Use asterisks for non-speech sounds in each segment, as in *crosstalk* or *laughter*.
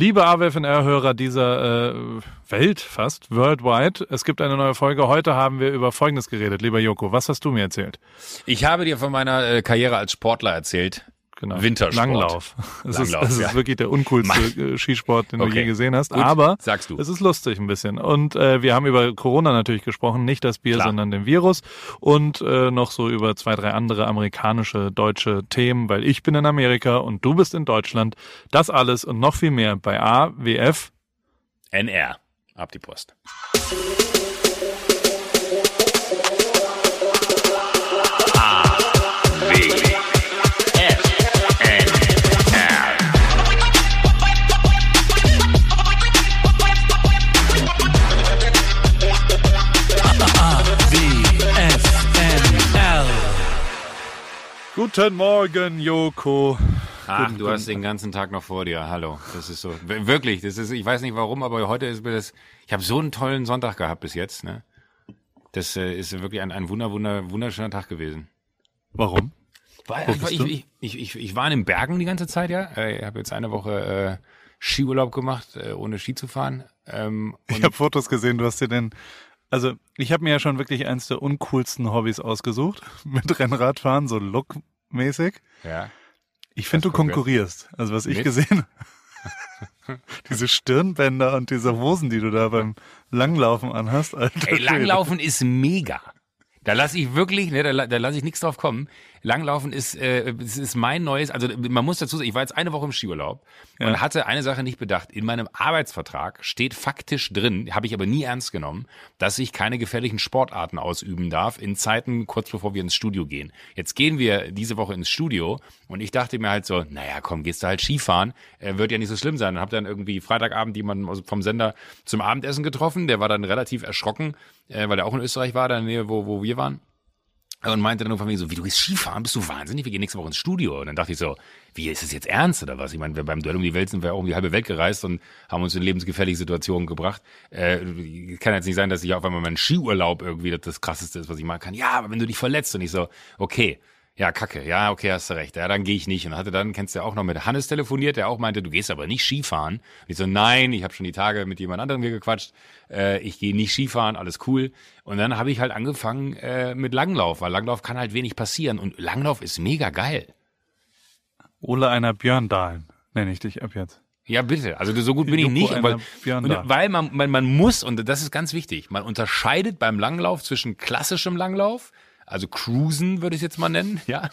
Liebe AWFNR-Hörer dieser äh, Welt fast, worldwide, es gibt eine neue Folge. Heute haben wir über Folgendes geredet. Lieber Joko, was hast du mir erzählt? Ich habe dir von meiner äh, Karriere als Sportler erzählt. Genau. Wintersport. Langlauf. Es Langlauf, ist, es ja. ist wirklich der uncoolste äh, Skisport, den du Okay. je gesehen hast. Gut, Aber sagst du. es ist lustig ein bisschen. Und äh, wir haben über Corona natürlich gesprochen, nicht das Bier, Klar. sondern den Virus. Und äh, noch so über zwei, drei andere amerikanische, deutsche Themen, weil ich bin in Amerika und du bist in Deutschland. Das alles und noch viel mehr bei AWF. NR. Ab die Post. Guten Morgen, Joko. Ach, Guten- du hast den ganzen Tag noch vor dir. Hallo. Das ist so. Wirklich, das ist, ich weiß nicht warum, aber heute ist mir das, ich habe so einen tollen Sonntag gehabt bis jetzt, ne? Das äh, ist wirklich ein, ein wunder, wunder, wunderschöner Tag gewesen. Warum? Weil, ich, ich, ich, ich, ich, war in den Bergen die ganze Zeit, ja. Äh, Ich habe jetzt eine Woche äh, Skiurlaub gemacht, äh, ohne Ski zu fahren. Ähm, Ich habe Fotos gesehen, du hast dir den. Also, ich habe mir ja schon wirklich eins der uncoolsten Hobbys ausgesucht. *laughs* Mit Rennradfahren, so lookmäßig. ja. Ich finde, du konkurrierst. Also, was ich Mit? gesehen *laughs* Diese Stirnbänder und diese Hosen, die du da beim Langlaufen anhast, Alter. Ey. Langlaufen ist mega. Da lasse ich wirklich, ne, da, da lasse ich nichts drauf kommen. Langlaufen ist, äh, es ist mein neues, also man muss dazu sagen, ich war jetzt eine Woche im Skiurlaub Ja. und hatte eine Sache nicht bedacht. In meinem Arbeitsvertrag steht faktisch drin, habe ich aber nie ernst genommen, dass ich keine gefährlichen Sportarten ausüben darf in Zeiten kurz bevor wir ins Studio gehen. Jetzt gehen wir diese Woche ins Studio und ich dachte mir halt so, naja, komm, gehst du halt Skifahren, äh, wird ja nicht so schlimm sein. Und habe dann irgendwie Freitagabend jemanden vom Sender zum Abendessen getroffen, der war dann relativ erschrocken, äh, weil er auch in Österreich war, da in der Nähe, wo, wo wir waren. Und meinte dann mir so, wie du gehst Skifahren, bist du wahnsinnig, wir gehen nächste Woche ins Studio. Und dann dachte ich so, wie ist das jetzt ernst oder was? Ich meine, wir beim Duell um die Welt sind wir auch um die halbe Welt gereist und haben uns in lebensgefährliche Situationen gebracht. Äh, kann jetzt nicht sein, dass ich auf einmal mein Skiurlaub irgendwie das, das krasseste ist, was ich machen kann. Ja, aber wenn du dich verletzt und ich so, okay, ja, kacke, ja, okay, hast du recht, ja, dann gehe ich nicht. Und hatte dann, kennst du ja auch noch mit Hannes telefoniert, der auch meinte, du gehst aber nicht Skifahren. Und ich so, nein, ich habe schon die Tage mit jemand anderem hier gequatscht, äh, ich gehe nicht Skifahren, alles cool. Und dann habe ich halt angefangen äh, mit Langlauf, weil Langlauf kann halt wenig passieren und Langlauf ist mega geil. Ole einer Björndalen, nenne ich dich ab jetzt. Ja, bitte. Also so gut bin ich nicht, weil, weil man, man, man muss, und das ist ganz wichtig, man unterscheidet beim Langlauf zwischen klassischem Langlauf, also Cruisen würde ich es jetzt mal nennen, *laughs* ja,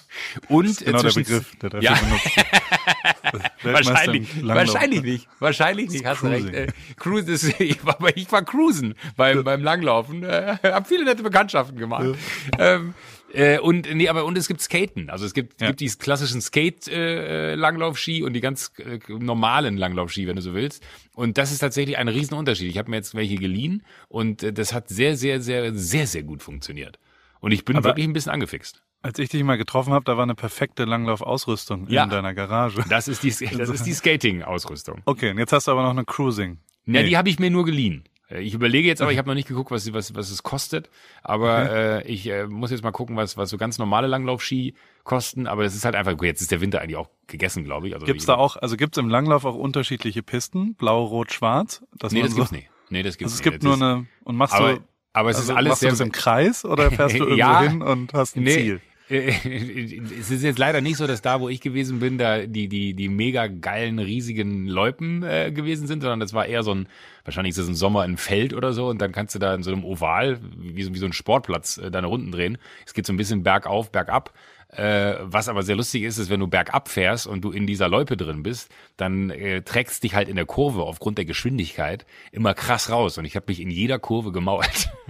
und Genau der Begriff, der dafür ja, benutzt *laughs* Wahrscheinlich, wahrscheinlich nicht, wahrscheinlich nicht, hast du recht. Äh, Cruise ist, *laughs* ich war, ich war cruisen beim, beim Langlaufen, äh, hab viele nette Bekanntschaften gemacht. Ähm, äh, und nee, aber und es gibt Skaten. Also es gibt, Ja. gibt die klassischen Skate äh, Langlaufski und die ganz äh, normalen Langlaufski, wenn du so willst. Und das ist tatsächlich ein Riesenunterschied. Ich habe mir jetzt welche geliehen und äh, das hat sehr, sehr, sehr, sehr, sehr gut funktioniert. Und ich bin Aber- wirklich ein bisschen angefixt. Als ich dich mal getroffen habe, da war eine perfekte Langlaufausrüstung Ja. in deiner Garage. Das ist die, *laughs* das ist die Skating-Ausrüstung. Okay, und jetzt hast du aber noch eine Cruising. Ja, Nee. die habe ich mir nur geliehen. Ich überlege jetzt, aber ich habe *laughs* noch nicht geguckt, was, was, was es kostet. Aber äh, ich äh, muss jetzt mal gucken, was, was so ganz normale Langlaufski kosten. Aber das ist halt einfach, gut, jetzt ist der Winter eigentlich auch gegessen, glaube ich. Also Gibt's da auch, also gibt's im Langlauf auch unterschiedliche Pisten? Blau, Rot, Schwarz? Dass Nee, das so, gibt's nicht. Nee, das gibt's Also es nicht. gibt Das nur ist- eine, und machst du, aber es also ist alles machst du sehr, das im Kreis oder *laughs* fährst du irgendwo Ja. hin und hast ein Nee, Ziel? *laughs* es ist jetzt leider nicht so, dass da, wo ich gewesen bin, da die, die, die mega geilen, riesigen Loipen äh, gewesen sind, sondern das war eher so ein, wahrscheinlich ist das ein Sommer in Feld oder so und dann kannst du da in so einem Oval, wie so, wie so ein Sportplatz, äh, deine Runden drehen. Es geht so ein bisschen bergauf, bergab. Äh, was aber sehr lustig ist, ist, wenn du bergab fährst und du in dieser Loipe drin bist, dann äh, trägst dich halt in der Kurve aufgrund der Geschwindigkeit immer krass raus. Und ich habe mich in jeder Kurve gemauert. *laughs*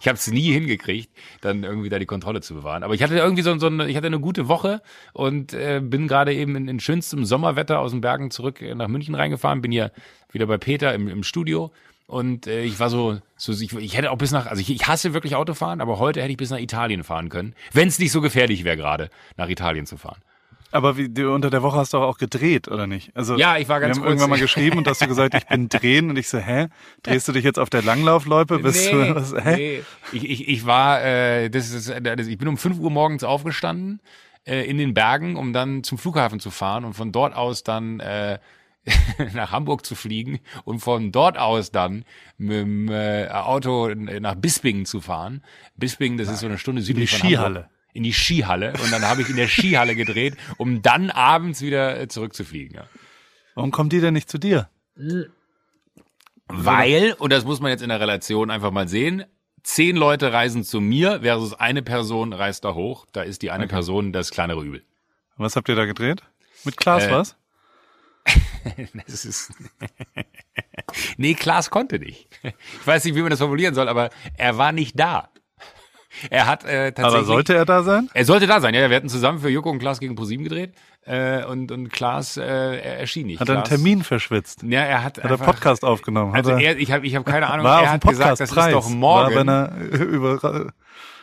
ich habe es nie hingekriegt, dann irgendwie da die Kontrolle zu bewahren. Aber ich hatte irgendwie so, so eine, ich hatte eine gute Woche und äh, bin gerade eben in, in schönstem Sommerwetter aus den Bergen zurück nach München reingefahren. Bin hier wieder bei Peter im, im Studio und äh, ich war so, so ich, ich hätte auch bis nach, also ich, ich hasse wirklich Autofahren, aber heute hätte ich bis nach Italien fahren können, wenn es nicht so gefährlich wäre gerade, nach Italien zu fahren. Aber wie, du unter der Woche hast du auch gedreht, oder nicht? Also, Ja, ich war ganz Wir haben irgendwann mal geschrieben und hast du gesagt, ich bin *laughs* drehen und ich so, hä? Drehst du dich jetzt auf der Langlaufloipe? Bist du, was, hä? nee. Ich, ich, ich war, äh, das ist, das, ich bin um 5 Uhr morgens aufgestanden äh, in den Bergen, um dann zum Flughafen zu fahren und von dort aus dann äh, *laughs* nach Hamburg zu fliegen und von dort aus dann mit dem äh, Auto nach Bispingen zu fahren. Bispingen, das ist so eine Stunde südlich die von Skihalle. In die Skihalle. Und dann habe ich in der Skihalle gedreht, um dann abends wieder äh, zurückzufliegen. Ja. Warum kommt die denn nicht zu dir? Weil, und das muss man jetzt in der Relation einfach mal sehen, zehn Leute reisen zu mir versus eine Person reist da hoch. Da ist die eine Person das kleinere Übel. Was habt ihr da gedreht? Mit Klaas Äh, was? *laughs* Das ist *laughs* nee, Klaas konnte nicht. Ich weiß nicht, wie man das formulieren soll, aber er war nicht da. Er hat äh, tatsächlich. Aber sollte er da sein? Er sollte da sein, ja. Wir hatten zusammen für Joko und Klaas gegen ProSieben gedreht äh, und und Klaas äh, er erschien nicht. Hat er einen Termin verschwitzt? Ja, er hat. Hat er Podcast aufgenommen? Hat Also er, ich habe ich hab keine *laughs* Ahnung. war er auf hat dem gesagt, das ist doch morgen. War, wenn er *laughs* über,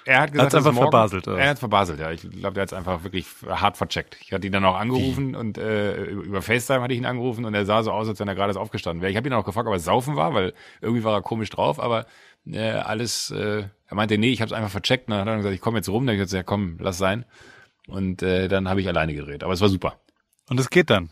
Er hat gesagt, Hat's ist einfach morgen. verbaselt, oder? Er hat verbaselt, ja. Ich glaube, der hat es einfach wirklich hart vercheckt. Ich hatte ihn dann auch angerufen und äh, über FaceTime hatte ich ihn angerufen und er sah so aus, als wenn er gerade erst aufgestanden wäre. Ich habe ihn auch gefragt, ob er saufen war, weil irgendwie war er komisch drauf, aber äh, alles, äh, er meinte, nee, ich habe es einfach vercheckt. Und dann hat er gesagt, ich komme jetzt rum. Dann hab ich gesagt, ja komm, lass sein. Und äh, dann habe ich alleine gedreht. Aber es war super. und es geht dann.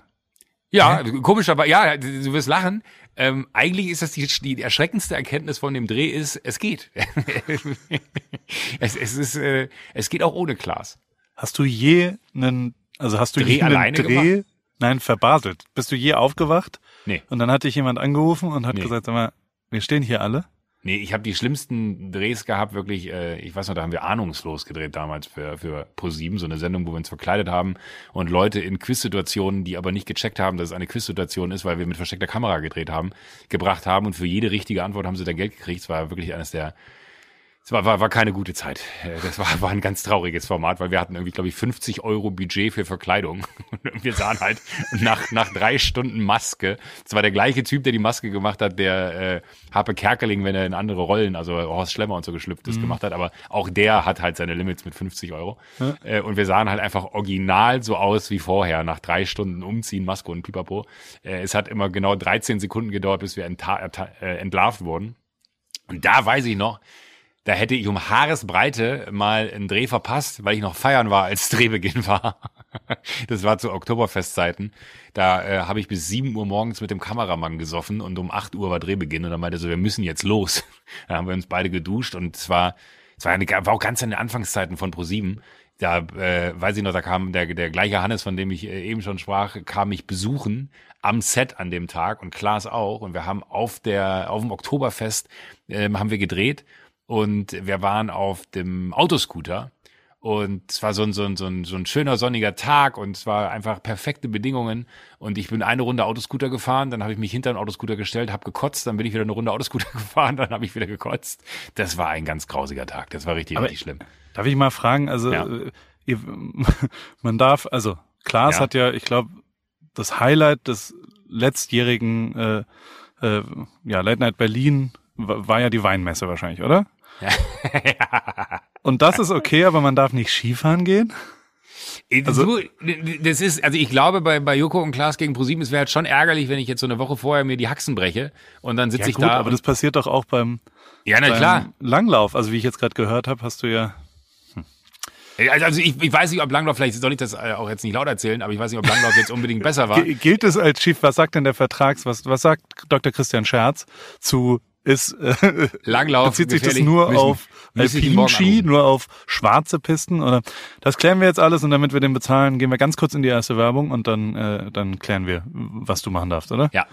Ja, komisch, aber ja, du wirst lachen. Ähm, eigentlich ist das die, die erschreckendste Erkenntnis von dem Dreh ist, es geht. *laughs* es, es ist, äh, es geht auch ohne Klaas. Hast du je einen, also hast du Dreh je einen alleine Dreh, nein, verbaselt. Bist du je aufgewacht? Nee. Und dann hat dich jemand angerufen und hat Nee. gesagt, sag mal, wir stehen hier alle. Nee, ich habe die schlimmsten Drehs gehabt, wirklich, äh, ich weiß noch, da haben wir ahnungslos gedreht damals für, für Pro7, so eine Sendung, wo wir uns verkleidet haben und Leute in Quizsituationen, die aber nicht gecheckt haben, dass es eine Quizsituation ist, weil wir mit versteckter Kamera gedreht haben, gebracht haben und für jede richtige Antwort haben sie dann Geld gekriegt. Es war wirklich eines der es war, war, war keine gute Zeit. Äh, Das war, war ein ganz trauriges Format, weil wir hatten irgendwie, glaube ich, 50 Euro Budget für Verkleidung. *laughs* Und wir sahen halt nach, nach drei Stunden Maske. Es war der gleiche Typ, der die Maske gemacht hat, der äh, Harpe Kerkeling, wenn er in andere Rollen, also Horst Schlemmer und so geschlüpft ist, gemacht hat. Aber auch der hat halt seine Limits mit 50 Euro. Äh, und wir sahen halt einfach original so aus wie vorher, nach drei Stunden Umziehen, Maske und Pipapo. Äh, es hat immer genau 13 Sekunden gedauert, bis wir enta- äh, entlarvt wurden. Und da weiß ich noch, da hätte ich um Haaresbreite mal einen Dreh verpasst, weil ich noch feiern war, als *laughs* Drehbeginn war. Das war zu Oktoberfestzeiten. Da äh, habe ich bis 7 Uhr morgens mit dem Kameramann gesoffen und um 8 Uhr war Drehbeginn und dann meinte er so, wir müssen jetzt los. *laughs* Da haben wir uns beide geduscht und es war, es war, eine, war auch ganz in den Anfangszeiten von Pro7. Da äh, weiß ich noch, da kam der, der gleiche Hannes, von dem ich äh, eben schon sprach, kam mich besuchen am Set an dem Tag und Klaas auch. Und wir haben auf der, auf dem Oktoberfest ähm, haben wir gedreht und wir waren auf dem Autoscooter und es war so ein, so, ein, so, ein, so ein schöner sonniger Tag und es war einfach perfekte Bedingungen und ich bin eine Runde Autoscooter gefahren, dann habe ich mich hinter den Autoscooter gestellt, habe gekotzt, dann bin ich wieder eine Runde Autoscooter *laughs* gefahren, dann habe ich wieder gekotzt. Das war ein ganz grausiger Tag, das war richtig, Aber- richtig schlimm. Darf ich mal fragen, also Ja. äh, ihr, *laughs* man darf, also Klaas Ja. hat ja, ich glaube, das Highlight des letztjährigen äh, äh, ja, Late Night Berlin war ja die Weinmesse wahrscheinlich, oder? *laughs* Und das ist okay, aber man darf nicht Skifahren gehen? Also, du, das ist, also ich glaube, bei, bei Joko und Klaas gegen ProSieben, es wäre halt schon ärgerlich, wenn ich jetzt so eine Woche vorher mir die Haxen breche und dann sitze ich da. aber das passiert doch auch beim, ja, na beim klar. Langlauf. Also wie ich jetzt gerade gehört habe, hast du ja Also, also ich, ich weiß nicht, ob Langlauf, vielleicht soll ich das äh, auch jetzt nicht laut erzählen, aber ich weiß nicht, ob Langlauf jetzt unbedingt *laughs* besser war. Gilt es als Schief? Was sagt denn der Vertrags? Was, was sagt Dr. Christian Scherz zu ist äh, Langlauf. bezieht sich das nur Müssen- auf Alpinski, anrufen. nur auf schwarze Pisten oder das klären wir jetzt alles und damit wir den bezahlen, gehen wir ganz kurz in die erste Werbung und dann äh, dann klären wir, was du machen darfst, oder? Ja.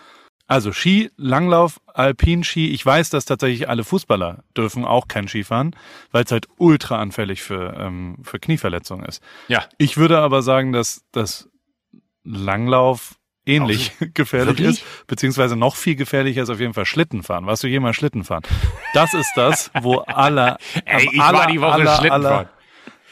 Also Ski, Langlauf, Alpinski. Ich weiß, dass tatsächlich alle Fußballer dürfen auch kein Ski fahren, weil es halt ultra anfällig für ähm, für Knieverletzungen ist. Ja. Ich würde aber sagen, dass das Langlauf ähnlich *laughs* gefährlich Wirklich? ist, beziehungsweise noch viel gefährlicher ist auf jeden Fall Schlittenfahren. Warst du jemals Schlittenfahren? Das ist das, wo alle, *laughs* Ey, ich aller, war die Woche aller, Schlittenfahren. aller,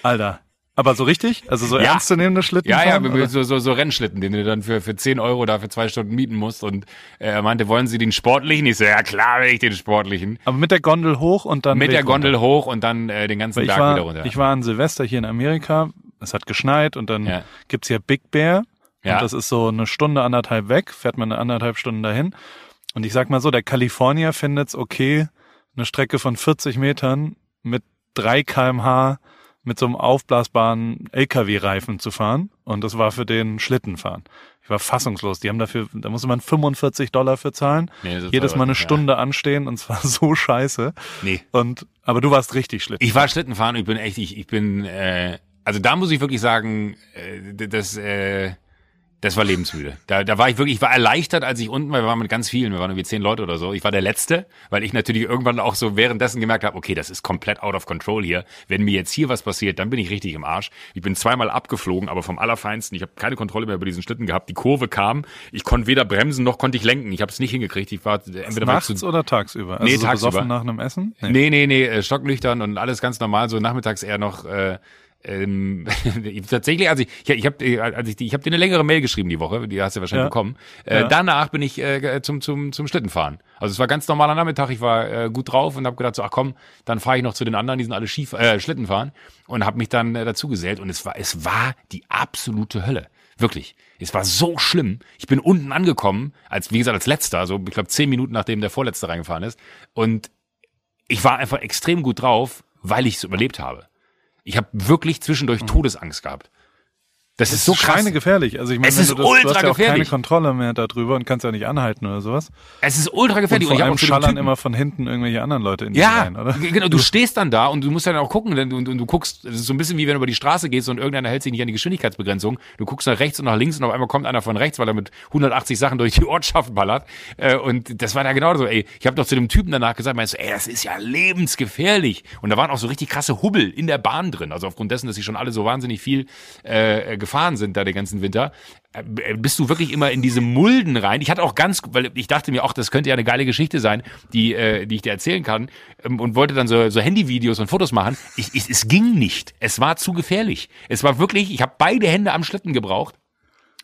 Alter. Aber so richtig? Also so Ja. ernstzunehmende Ja, Schlittenfahren? ja, mit- oder? so, so, so Rennschlitten, den du dann für, für 10 Euro da für zwei Stunden mieten musst. Und äh, er meinte, wollen Sie den sportlichen? Ich so, ja klar will ich den sportlichen. Aber mit der Gondel hoch und dann Mit der Gondel runter. hoch und dann äh, den ganzen ich Berg wieder war, runter. ich war an Silvester hier in Amerika. Es hat geschneit und dann Ja. gibt's hier Big Bear. Ja. Und das ist so eine Stunde, anderthalb weg, fährt man eine anderthalb Stunden dahin. Und ich sag mal so, der Kalifornier findet's okay, eine Strecke von 40 Metern mit 3 kmh mit so einem aufblasbaren LKW-Reifen zu fahren. Und das war für den Schlittenfahren. Ich war fassungslos. Die haben dafür, da musste man 45 Dollar für zahlen. Nee, Jedes Mal eine ja. Stunde anstehen und es war *laughs* so scheiße. Nee. Und, aber du warst richtig Schlitten. Ich war Schlittenfahren und ich bin echt, ich, ich bin, äh, also da muss ich wirklich sagen, äh, das, äh, das war lebensmüde. Da, da war ich wirklich, ich war erleichtert, als ich unten war. Wir waren mit ganz vielen, wir waren irgendwie zehn Leute oder so. Ich war der Letzte, weil ich natürlich irgendwann auch so währenddessen gemerkt habe, okay, das ist komplett out of control hier. Wenn mir jetzt hier was passiert, dann bin ich richtig im Arsch. Ich bin zweimal abgeflogen, aber vom Allerfeinsten. Ich habe keine Kontrolle mehr über diesen Schlitten gehabt. Die Kurve kam, ich konnte weder bremsen noch konnte ich lenken. Ich habe es nicht hingekriegt. Ich war entweder Nachts zu, oder tagsüber? Also nee, so tagsüber. nach einem Essen? Nee, nee, nee, nee äh, stocknüchtern und alles ganz normal. So nachmittags eher noch... Äh, ähm, *laughs* tatsächlich, also ich, ich, ich habe also ich, ich hab dir eine längere Mail geschrieben die Woche, die hast du wahrscheinlich ja. bekommen. Äh, ja. Danach bin ich äh, zum, zum, zum Schlittenfahren. Also es war ganz normaler Nachmittag, ich war äh, gut drauf und habe gedacht, so, ach komm, dann fahre ich noch zu den anderen, die sind alle Skif äh, Schlittenfahren und habe mich dann äh, dazu gesellt und es war, es war die absolute Hölle. Wirklich. Es war so schlimm. Ich bin unten angekommen, als, wie gesagt, als letzter, also ich glaube zehn Minuten nachdem der Vorletzte reingefahren ist. Und ich war einfach extrem gut drauf, weil ich es überlebt habe. Ich habe wirklich zwischendurch mhm. Todesangst gehabt. Das, das ist so krass. gefährlich. Also ich meine, es ist du, das, ultra du hast ja auch gefährlich. keine Kontrolle mehr darüber und kannst ja nicht anhalten oder sowas. Es ist ultra gefährlich. Und vor und allem schallern immer von hinten irgendwelche anderen Leute in ja, rein, oder? genau. Du stehst dann da und du musst dann auch gucken, denn du, du, du guckst, es ist so ein bisschen wie wenn du über die Straße gehst und irgendeiner hält sich nicht an die Geschwindigkeitsbegrenzung. Du guckst nach rechts und nach links und auf einmal kommt einer von rechts, weil er mit 180 Sachen durch die Ortschaft ballert. Äh, und das war da genau so, ey. Ich habe doch zu dem Typen danach gesagt, meinst du, ey, das ist ja lebensgefährlich. Und da waren auch so richtig krasse Hubbel in der Bahn drin. Also aufgrund dessen, dass sie schon alle so wahnsinnig viel äh, gefahren sind, da ganze ganzen Winter, äh, bist du wirklich immer in diese Mulden rein. Ich hatte auch ganz, weil ich dachte mir auch, das könnte ja eine geile Geschichte sein, die, äh, die ich dir erzählen kann ähm, und wollte dann so, so Handyvideos und Fotos machen. Ich, ich, es ging nicht. Es war zu gefährlich. Es war wirklich, ich habe beide Hände am Schlitten gebraucht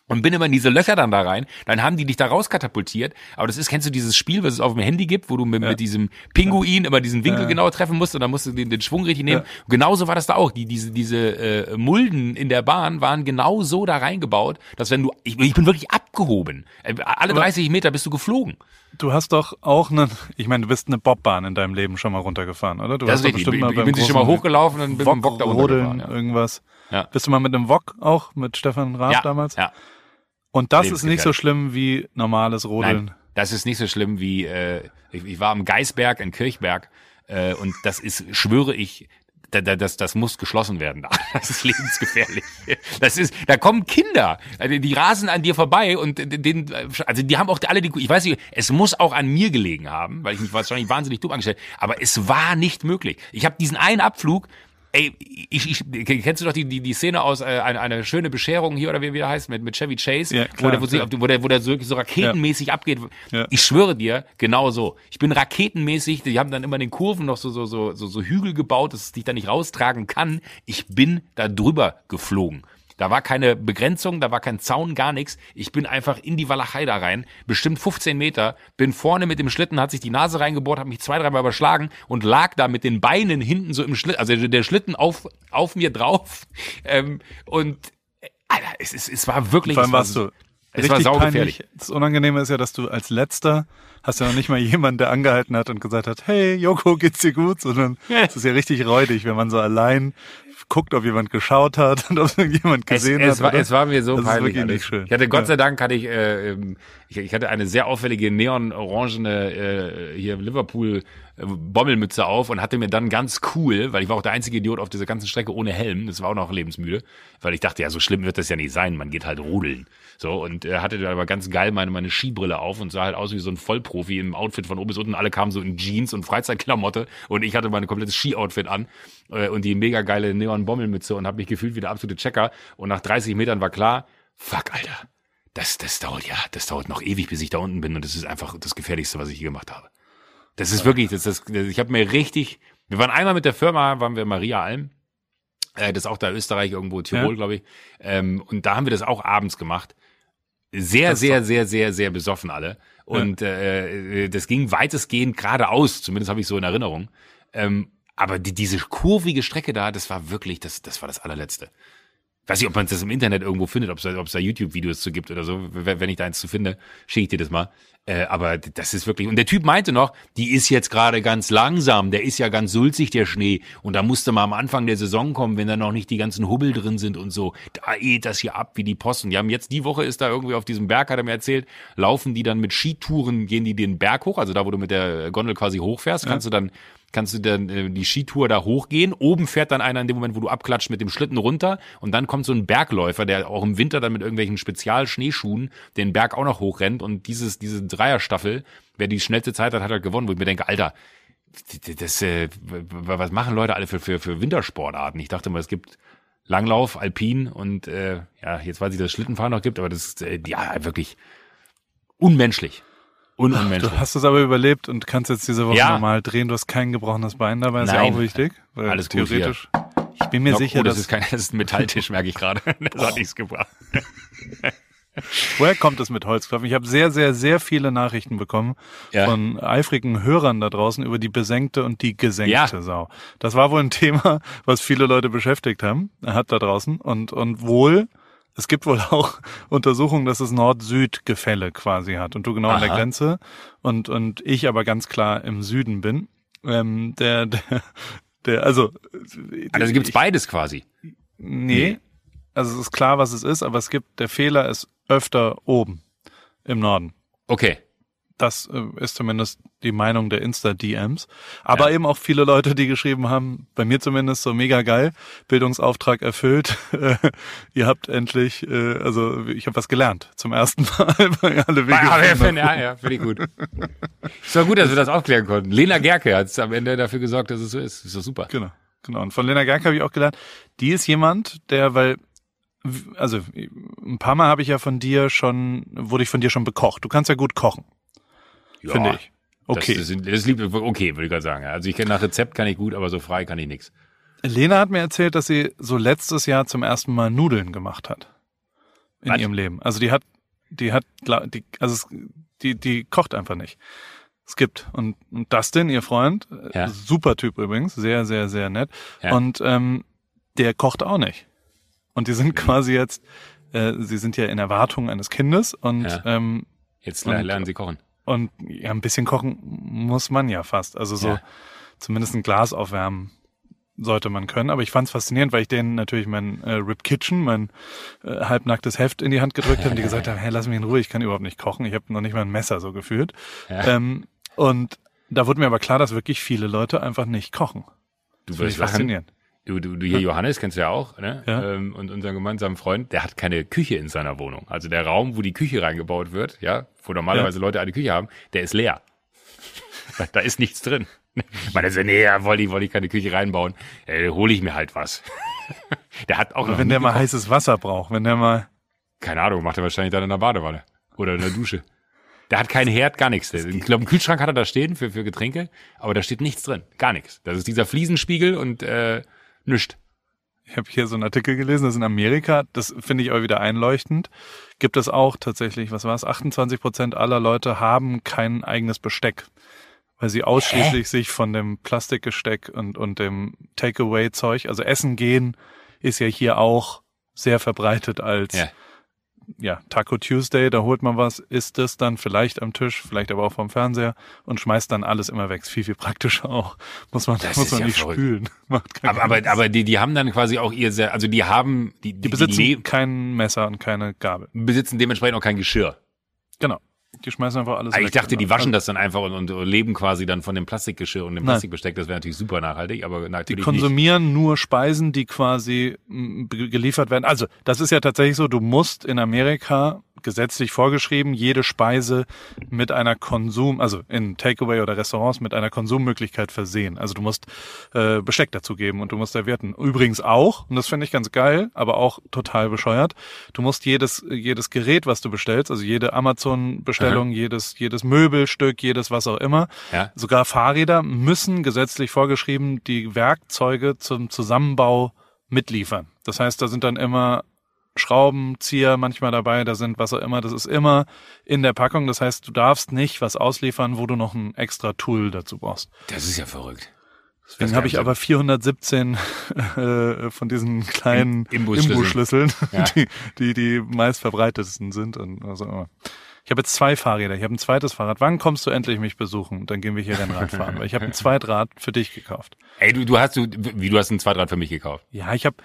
und bin immer in diese Löcher dann da rein, dann haben die dich da rauskatapultiert. Aber das ist, kennst du dieses Spiel, was es auf dem Handy gibt, wo du mit, ja. mit diesem Pinguin immer diesen Winkel ja. genau treffen musst und dann musst du den, den Schwung richtig nehmen. Ja. genauso war das da auch. Die, diese, diese äh, Mulden in der Bahn waren genau so da reingebaut, dass wenn du, ich, ich bin wirklich abgehoben. Äh, alle 30 Meter bist du geflogen. Du hast doch auch einen, ich meine, du bist eine Bobbahn in deinem Leben schon mal runtergefahren, oder? Du das hast richtig. Bestimmt ich, mal bin sie schon mal hochgelaufen und bin mit dem Bock da runtergefahren. Ja. irgendwas. Bist du mal mit einem Wok auch, mit Stefan Raab damals? Ja. Und das ist nicht so schlimm wie normales Rodeln. Nein, das ist nicht so schlimm wie, äh, ich, ich war am Geisberg in Kirchberg äh, und das ist, schwöre ich, da, da, das, das muss geschlossen werden. *laughs* Das ist lebensgefährlich. Das ist, da kommen Kinder, also die rasen an dir vorbei und den, also die haben auch alle die, ich weiß nicht, es muss auch an mir gelegen haben, weil ich mich wahrscheinlich wahnsinnig dumm angestellt, aber es war nicht möglich. Ich habe diesen einen Abflug, Ey, ich, ich, kennst du doch die, die, die Szene aus äh, eine, eine schöne Bescherung hier oder wie, wie der heißt mit, mit Chevy Chase, ja, klar, wo, der, wo, sie, wo, der, wo der so, so raketenmäßig ja. abgeht. Ja. Ich schwöre dir, genau so. Ich bin raketenmäßig, die haben dann immer in den Kurven noch so, so, so, so, so Hügel gebaut, dass es dich da nicht raustragen kann. Ich bin da drüber geflogen. Da war keine Begrenzung, da war kein Zaun, gar nichts. Ich bin einfach in die Walachei da rein, bestimmt 15 Meter, bin vorne mit dem Schlitten, hat sich die Nase reingebohrt, hat mich zwei, dreimal überschlagen und lag da mit den Beinen hinten so im Schlitten, also der Schlitten auf, auf mir drauf. *laughs* Ähm, und Alter, es, es, es war wirklich. Vor allem warst du es war saugefährlich. Das Unangenehme ist ja, dass du als Letzter hast ja noch nicht mal jemanden, der angehalten hat und gesagt hat, hey, Joko, geht's dir gut? Sondern es ist ja richtig räudig, wenn man so allein guckt, ob jemand geschaut hat und ob jemand gesehen es, es hat. War, es war mir so das peinlich. Nicht schön. Ich hatte Gott sei Dank hatte ich, äh, ähm, ich, ich hatte eine sehr auffällige neon-orangene äh, hier Liverpool Bommelmütze auf und hatte mir dann ganz cool, weil ich war auch der einzige Idiot auf dieser ganzen Strecke ohne Helm, das war auch noch lebensmüde, weil ich dachte, ja, so schlimm wird das ja nicht sein, man geht halt rudeln. So, und er hatte dann aber ganz geil meine, meine Skibrille auf und sah halt aus wie so ein Vollprofi im Outfit von oben bis unten. Alle kamen so in Jeans und Freizeitklamotte und ich hatte mein komplettes Ski-Outfit an äh, und die mega geile Neon-Bommelmütze und habe mich gefühlt wie der absolute Checker. Und nach 30 Metern war klar, fuck, Alter, das, das dauert ja, das dauert noch ewig, bis ich da unten bin und das ist einfach das Gefährlichste, was ich je gemacht habe. Das ist wirklich, das ist, ich habe mir richtig, wir waren einmal mit der Firma, waren wir Maria Alm, äh, das ist auch da Österreich irgendwo, Tirol, ja. glaube ich, ähm, und da haben wir das auch abends gemacht. Sehr, sehr, sehr, sehr, sehr besoffen alle. Und ja. äh, das ging weitestgehend geradeaus, zumindest habe ich so in Erinnerung. Ähm, aber die, diese kurvige Strecke da, das war wirklich, das, das war das allerletzte. Weiß nicht, ob man das im Internet irgendwo findet, ob es da, da YouTube-Videos zu gibt oder so. Wenn ich da eins zu finde, schicke ich dir das mal. Äh, aber das ist wirklich. Und der Typ meinte noch, die ist jetzt gerade ganz langsam, der ist ja ganz sulzig, der Schnee. Und da musste mal am Anfang der Saison kommen, wenn da noch nicht die ganzen Hubbel drin sind und so. Da geht das hier ab wie die Posten. Die haben jetzt die Woche ist da irgendwie auf diesem Berg, hat er mir erzählt, laufen die dann mit Skitouren, gehen die den Berg hoch, also da, wo du mit der Gondel quasi hochfährst, kannst ja. du dann kannst du dann äh, die Skitour da hochgehen. Oben fährt dann einer in dem Moment, wo du abklatscht mit dem Schlitten runter und dann kommt so ein Bergläufer, der auch im Winter dann mit irgendwelchen Spezialschneeschuhen den Berg auch noch hochrennt und dieses diese Dreierstaffel, wer die schnellste Zeit hat, hat halt gewonnen, wo ich mir denke, Alter, das, äh, was machen Leute alle für, für, für Wintersportarten? Ich dachte mal, es gibt Langlauf, Alpin und äh, ja, jetzt weiß ich, dass es Schlittenfahren noch gibt, aber das ist äh, ja wirklich unmenschlich. Unmenschlich. Du hast es aber überlebt und kannst jetzt diese Woche ja. normal drehen. Du hast kein gebrochenes Bein dabei, ist Nein. ja auch wichtig. Alles theoretisch. Gut hier. Ich bin mir Noch, sicher, oh, das ist kein, das ist ein Metalltisch, merke ich gerade. *laughs* Das hat nichts gebracht. *laughs* Woher kommt es mit Holzklopfen? Ich habe sehr, sehr, sehr viele Nachrichten bekommen ja. von eifrigen Hörern da draußen über die besenkte und die gesenkte ja. Sau. Das war wohl ein *laughs* Thema, was viele Leute beschäftigt haben, hat da draußen und und wohl es gibt wohl auch Untersuchungen, dass es Nord-Süd-Gefälle quasi hat und du genau Aha. an der Grenze und und ich aber ganz klar im Süden bin. Ähm, der, der, der, also. Also gibt's ich, beides quasi. Nee, nee. Also es ist klar, was es ist, aber es gibt, der Fehler ist öfter oben im Norden. Okay. Das äh, ist zumindest die Meinung der Insta-DMs. Aber ja. eben auch viele Leute, die geschrieben haben, bei mir zumindest so mega geil, Bildungsauftrag erfüllt. *laughs* Ihr habt endlich, äh, also ich habe was gelernt zum ersten Mal *laughs* bei alle Wege. Ja, ja, ja, finde ich gut. Es war gut, dass wir das aufklären konnten. Lena Gerke hat am Ende dafür gesorgt, dass es so ist. Ist doch super. Genau. Genau. Und von Lena Gerke habe ich auch gelernt, die ist jemand, der, weil also ein paar Mal habe ich ja von dir schon, wurde ich von dir schon bekocht. Du kannst ja gut kochen ja, finde ich. Okay. Das, das, das lieb, okay, würde ich gerade sagen. Also ich kenne nach Rezept kann ich gut, aber so frei kann ich nichts. Lena hat mir erzählt, dass sie so letztes Jahr zum ersten Mal Nudeln gemacht hat in Was? ihrem Leben. Also die hat, die hat, die, also die, die kocht einfach nicht. Es gibt und, und Dustin, ihr Freund, ja. super Typ übrigens, sehr, sehr, sehr nett. Ja. Und ähm, der kocht auch nicht. Und die sind mhm. quasi jetzt, äh, sie sind ja in Erwartung eines Kindes und ja. ähm, jetzt lernen und, sie kochen. Und ja, ein bisschen kochen muss man ja fast. Also so ja. zumindest ein Glas aufwärmen sollte man können. Aber ich fand es faszinierend, weil ich denen natürlich mein äh, Rip Kitchen, mein äh, halbnacktes Heft in die Hand gedrückt habe, die *laughs* gesagt haben, hey, lass mich in Ruhe, ich kann überhaupt nicht kochen. Ich habe noch nicht mal ein Messer so gefühlt. Ja. Ähm, und da wurde mir aber klar, dass wirklich viele Leute einfach nicht kochen. Du wirst faszinierend. Du, du, du hier Johannes kennst du ja auch, ne? Ja. Ähm, und unseren gemeinsamen Freund, der hat keine Küche in seiner Wohnung. Also der Raum, wo die Küche reingebaut wird, ja, wo normalerweise ja. Leute eine Küche haben, der ist leer. *laughs* da ist nichts drin. Meine, so, nee, ja, wollte ich, wollte ich keine Küche reinbauen. Äh, hole ich mir halt was. *laughs* der hat auch wenn der mal heißes Wasser braucht, wenn der mal. Keine Ahnung, macht er wahrscheinlich dann in der Badewanne. Oder in der Dusche. Der hat keinen Herd, gar nichts. Ich glaube, einen Kühlschrank hat er da stehen für, für Getränke, aber da steht nichts drin. Gar nichts. Das ist dieser Fliesenspiegel und äh, Nischt. Ich habe hier so einen Artikel gelesen, das in Amerika, das finde ich aber wieder einleuchtend, gibt es auch tatsächlich, was war es, 28 Prozent aller Leute haben kein eigenes Besteck, weil sie ausschließlich Hä? sich von dem Plastikgesteck und, und dem Takeaway-Zeug, also Essen gehen, ist ja hier auch sehr verbreitet als ja ja, Taco Tuesday, da holt man was, isst es dann vielleicht am Tisch, vielleicht aber auch vom Fernseher und schmeißt dann alles immer weg. Ist viel, viel praktischer auch. Muss man, das muss man ja nicht verrückt. spülen. *laughs* Macht aber, aber, aber die, die haben dann quasi auch ihr, sehr, also die haben, die, die, die besitzen die kein Messer und keine Gabel. Besitzen dementsprechend auch kein Geschirr. Genau. Die schmeißen einfach alles ah, Ich dachte, die waschen das dann einfach und, und, leben quasi dann von dem Plastikgeschirr und dem Plastikbesteck. Das wäre natürlich super nachhaltig, aber natürlich Die konsumieren nicht. nur Speisen, die quasi geliefert werden. Also, das ist ja tatsächlich so, du musst in Amerika gesetzlich vorgeschrieben, jede Speise mit einer Konsum, also in Takeaway oder Restaurants mit einer Konsummöglichkeit versehen. Also du musst äh, Besteck dazu geben und du musst servierten. Übrigens auch, und das finde ich ganz geil, aber auch total bescheuert, du musst jedes, jedes Gerät, was du bestellst, also jede Amazon-Bestellung, jedes, jedes Möbelstück, jedes was auch immer, ja. sogar Fahrräder müssen gesetzlich vorgeschrieben die Werkzeuge zum Zusammenbau mitliefern. Das heißt, da sind dann immer Schraubenzieher manchmal dabei, da sind was auch immer, das ist immer in der Packung. Das heißt, du darfst nicht was ausliefern, wo du noch ein extra Tool dazu brauchst. Das ist ja verrückt. Deswegen habe ich aber 417 äh, von diesen kleinen Imbusschlüsseln, ja. *laughs* die, die die meist verbreitetsten sind. Und also immer. Ich habe jetzt zwei Fahrräder. Ich habe ein zweites Fahrrad. Wann kommst du endlich mich besuchen? Dann gehen wir hier Rennrad fahren. Weil ich habe ein *laughs* Zweitrad für dich gekauft. Ey, du, du hast du, wie du hast ein Zweitrad für mich gekauft? Ja, ich habe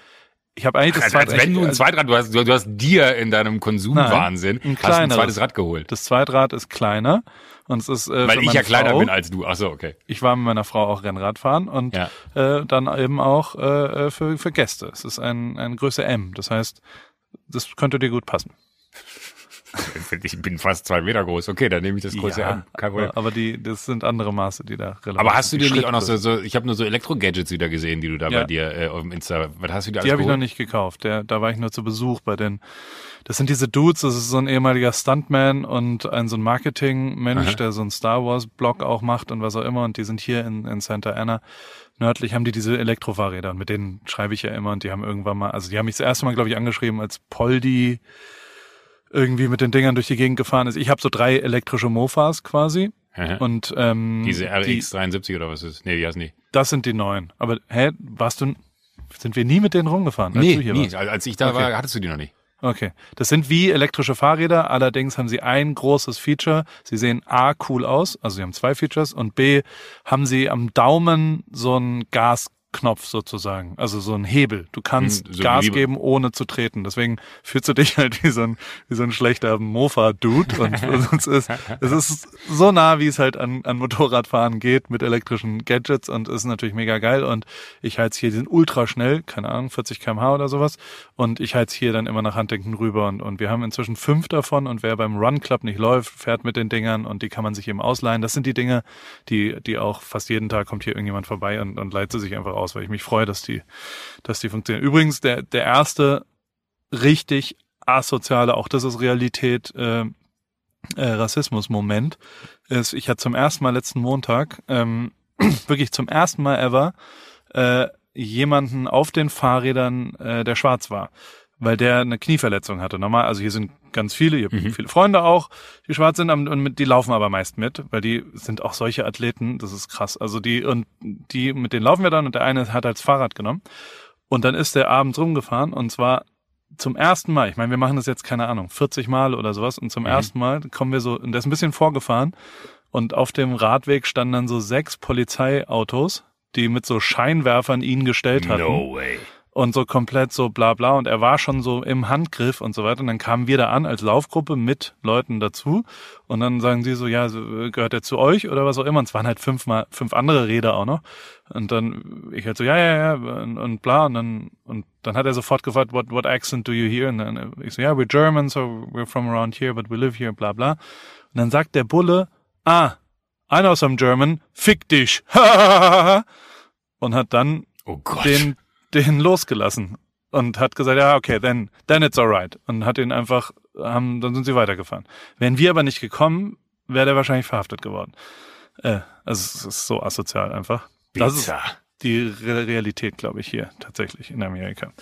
ich habe eigentlich das also, Zweitrad. Als wenn du ein Zweitrad, du hast, du, du hast dir in deinem Konsumwahnsinn Nein, ein, hast ein zweites Rad geholt. Das Zweitrad ist kleiner und es ist äh, weil ich ja kleiner Frau, bin als du. Ach so, okay. Ich war mit meiner Frau auch Rennrad fahren und ja. äh, dann eben auch äh, äh für für Gäste. Es ist ein ein Größe M, das heißt, das könnte dir gut passen. Ich bin fast zwei Meter groß. Okay, dann nehme ich das große ja, an. Kein Problem. Aber die, das sind andere Maße, die da relevant Aber hast du dir nicht auch noch so, so ich habe nur so Elektro-Gadgets wieder gesehen, die du da ja. bei dir äh, auf dem Insta, was hast du dir Die habe ich noch nicht gekauft. Der, da war ich nur zu Besuch bei den, das sind diese Dudes, das ist so ein ehemaliger Stuntman und ein so ein Marketing-Mensch, der so ein Star Wars-Blog auch macht und was auch immer und die sind hier in, in Santa Ana nördlich haben die diese Elektrofahrräder und mit denen schreibe ich ja immer und die haben irgendwann mal, also die haben mich das erste Mal, glaube ich, angeschrieben als Poldi irgendwie mit den Dingern durch die Gegend gefahren ist. Ich habe so drei elektrische Mofas quasi. Und ähm, diese RX 73 oder was ist? Nee, die hast nicht. Das sind die neuen. Aber hä, warst du sind wir nie mit denen rumgefahren? Als nee, nie. Warst? Als ich da okay. war, hattest du die noch nicht. Okay. Das sind wie elektrische Fahrräder, allerdings haben sie ein großes Feature. Sie sehen A cool aus, also sie haben zwei Features und B haben sie am Daumen so ein Gas Knopf sozusagen, also so ein Hebel. Du kannst hm, so Gas geben, ohne zu treten. Deswegen fühlst du dich *laughs* halt wie so ein, wie so ein schlechter Mofa-Dude. Und *laughs* es ist, es ist so nah, wie es halt an, an Motorradfahren geht mit elektrischen Gadgets und ist natürlich mega geil. Und ich heiz hier, die sind ultra schnell, keine Ahnung, 40 kmh oder sowas. Und ich heiz hier dann immer nach Huntington rüber und, und wir haben inzwischen fünf davon und wer beim Run Club nicht läuft, fährt mit den Dingern und die kann man sich eben ausleihen. Das sind die Dinge, die, die auch fast jeden Tag kommt hier irgendjemand vorbei und, und leiht sie sich einfach aus, weil ich mich freue, dass die, dass die funktionieren. Übrigens, der, der erste richtig asoziale, auch das ist Realität, äh, äh, Rassismus-Moment ist, ich hatte zum ersten Mal letzten Montag, ähm, *clears throat* wirklich zum ersten Mal ever, äh, jemanden auf den Fahrrädern, äh, der schwarz war weil der eine Knieverletzung hatte. Normal, also hier sind ganz viele, hier mhm. viele Freunde auch, die schwarz sind und die laufen aber meist mit, weil die sind auch solche Athleten, das ist krass. Also die und die mit denen laufen wir dann und der eine hat als Fahrrad genommen und dann ist der abends rumgefahren und zwar zum ersten Mal, ich meine, wir machen das jetzt keine Ahnung, 40 Mal oder sowas und zum mhm. ersten Mal kommen wir so, und der ist ein bisschen vorgefahren und auf dem Radweg standen dann so sechs Polizeiautos, die mit so Scheinwerfern ihn gestellt hatten. No way und so komplett so bla bla. Und er war schon so im Handgriff und so weiter. Und dann kamen wir da an als Laufgruppe mit Leuten dazu. Und dann sagen sie so, ja, gehört er zu euch oder was auch immer? Und es waren halt fünfmal, fünf andere Räder auch noch. Und dann ich halt so, ja, ja, ja und, und bla. Und dann und dann hat er sofort gefragt, what, what accent do you hear? Und dann ich so, ja, we're German, so we're from around here, but we live here, bla bla. Und dann sagt der Bulle, ah, I know some German, fick dich. *laughs* Und hat dann oh den den losgelassen und hat gesagt, ja, okay, then, then it's alright. Und hat ihn einfach, haben, dann sind sie weitergefahren. Wären wir aber nicht gekommen, wäre der wahrscheinlich verhaftet geworden. Äh, also es ist so asozial einfach. Bitter. Das ist die Re Realität, glaube ich, hier tatsächlich in Amerika.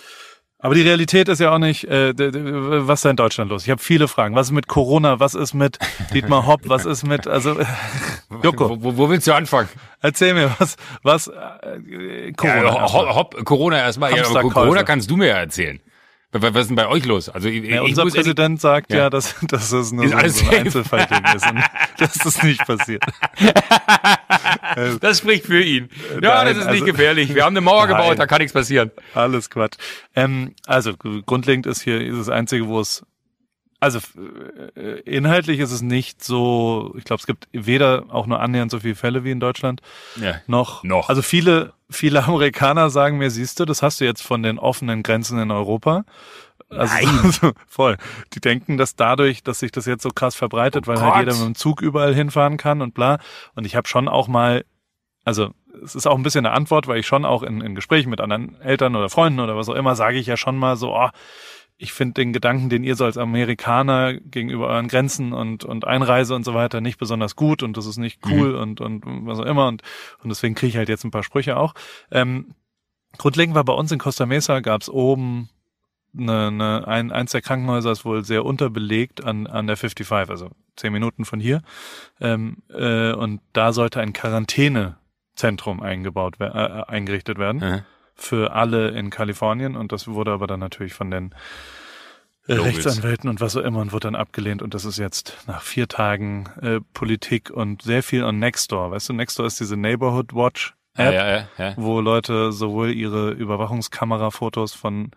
Aber die Realität ist ja auch nicht, äh, was ist da in Deutschland los? Ich habe viele Fragen. Was ist mit Corona? Was ist mit Dietmar Hopp? Was ist mit, also *laughs* Joko? Wo, wo willst du anfangen? Erzähl mir, was, was äh, Corona? Ja, Hopp, Hopp, Corona erstmal. Ja, Corona kannst du mir ja erzählen. Was ist denn bei euch los? Also ja, unser Präsident sagt ja, ja dass, dass es nur so, so ein Einzelfallding ist und *laughs* dass das nicht passiert. das spricht für ihn. Ja, Nein, das ist also, nicht gefährlich. Wir haben eine Mauer gebaut, Nein, da kann nichts passieren. Alles Quatsch. Ähm, also grundlegend ist hier ist das Einzige, wo es also äh, inhaltlich ist es nicht so, ich glaube, es gibt weder auch nur annähernd so viele Fälle wie in Deutschland, ja, noch, noch. Also viele, viele Amerikaner sagen mir, siehst du, das hast du jetzt von den offenen Grenzen in Europa. Also, *laughs* also voll. Die denken, dass dadurch, dass sich das jetzt so krass verbreitet, oh weil Gott. halt jeder mit dem Zug überall hinfahren kann und bla. Und ich habe schon auch mal, also es ist auch ein bisschen eine Antwort, weil ich schon auch in, in Gesprächen mit anderen Eltern oder Freunden oder was auch immer sage ich ja schon mal so, oh, ich finde den Gedanken, den ihr so als Amerikaner gegenüber euren Grenzen und, und Einreise und so weiter nicht besonders gut und das ist nicht mhm. cool mhm. und, und was auch immer und, und deswegen kriege ich halt jetzt ein paar Sprüche auch. Ähm, grundlegend war bei uns in Costa Mesa gab's oben eine, eine, ein, eins der Krankenhäuser ist wohl sehr unterbelegt an, an der 55, also zehn Minuten von hier. Ähm, äh, und da sollte ein Quarantäne Zentrum eingebaut, äh, eingerichtet werden. Mhm. Für alle in Kalifornien. Und das wurde aber dann natürlich von den Rechtsanwälten und was auch immer und wurde dann abgelehnt und das ist jetzt nach vier Tagen äh, Politik und sehr viel on Nextdoor. Weißt du, Nextdoor ist diese Neighborhood Watch App, ja, ja, ja, wo Leute sowohl ihre Überwachungskamerafotos von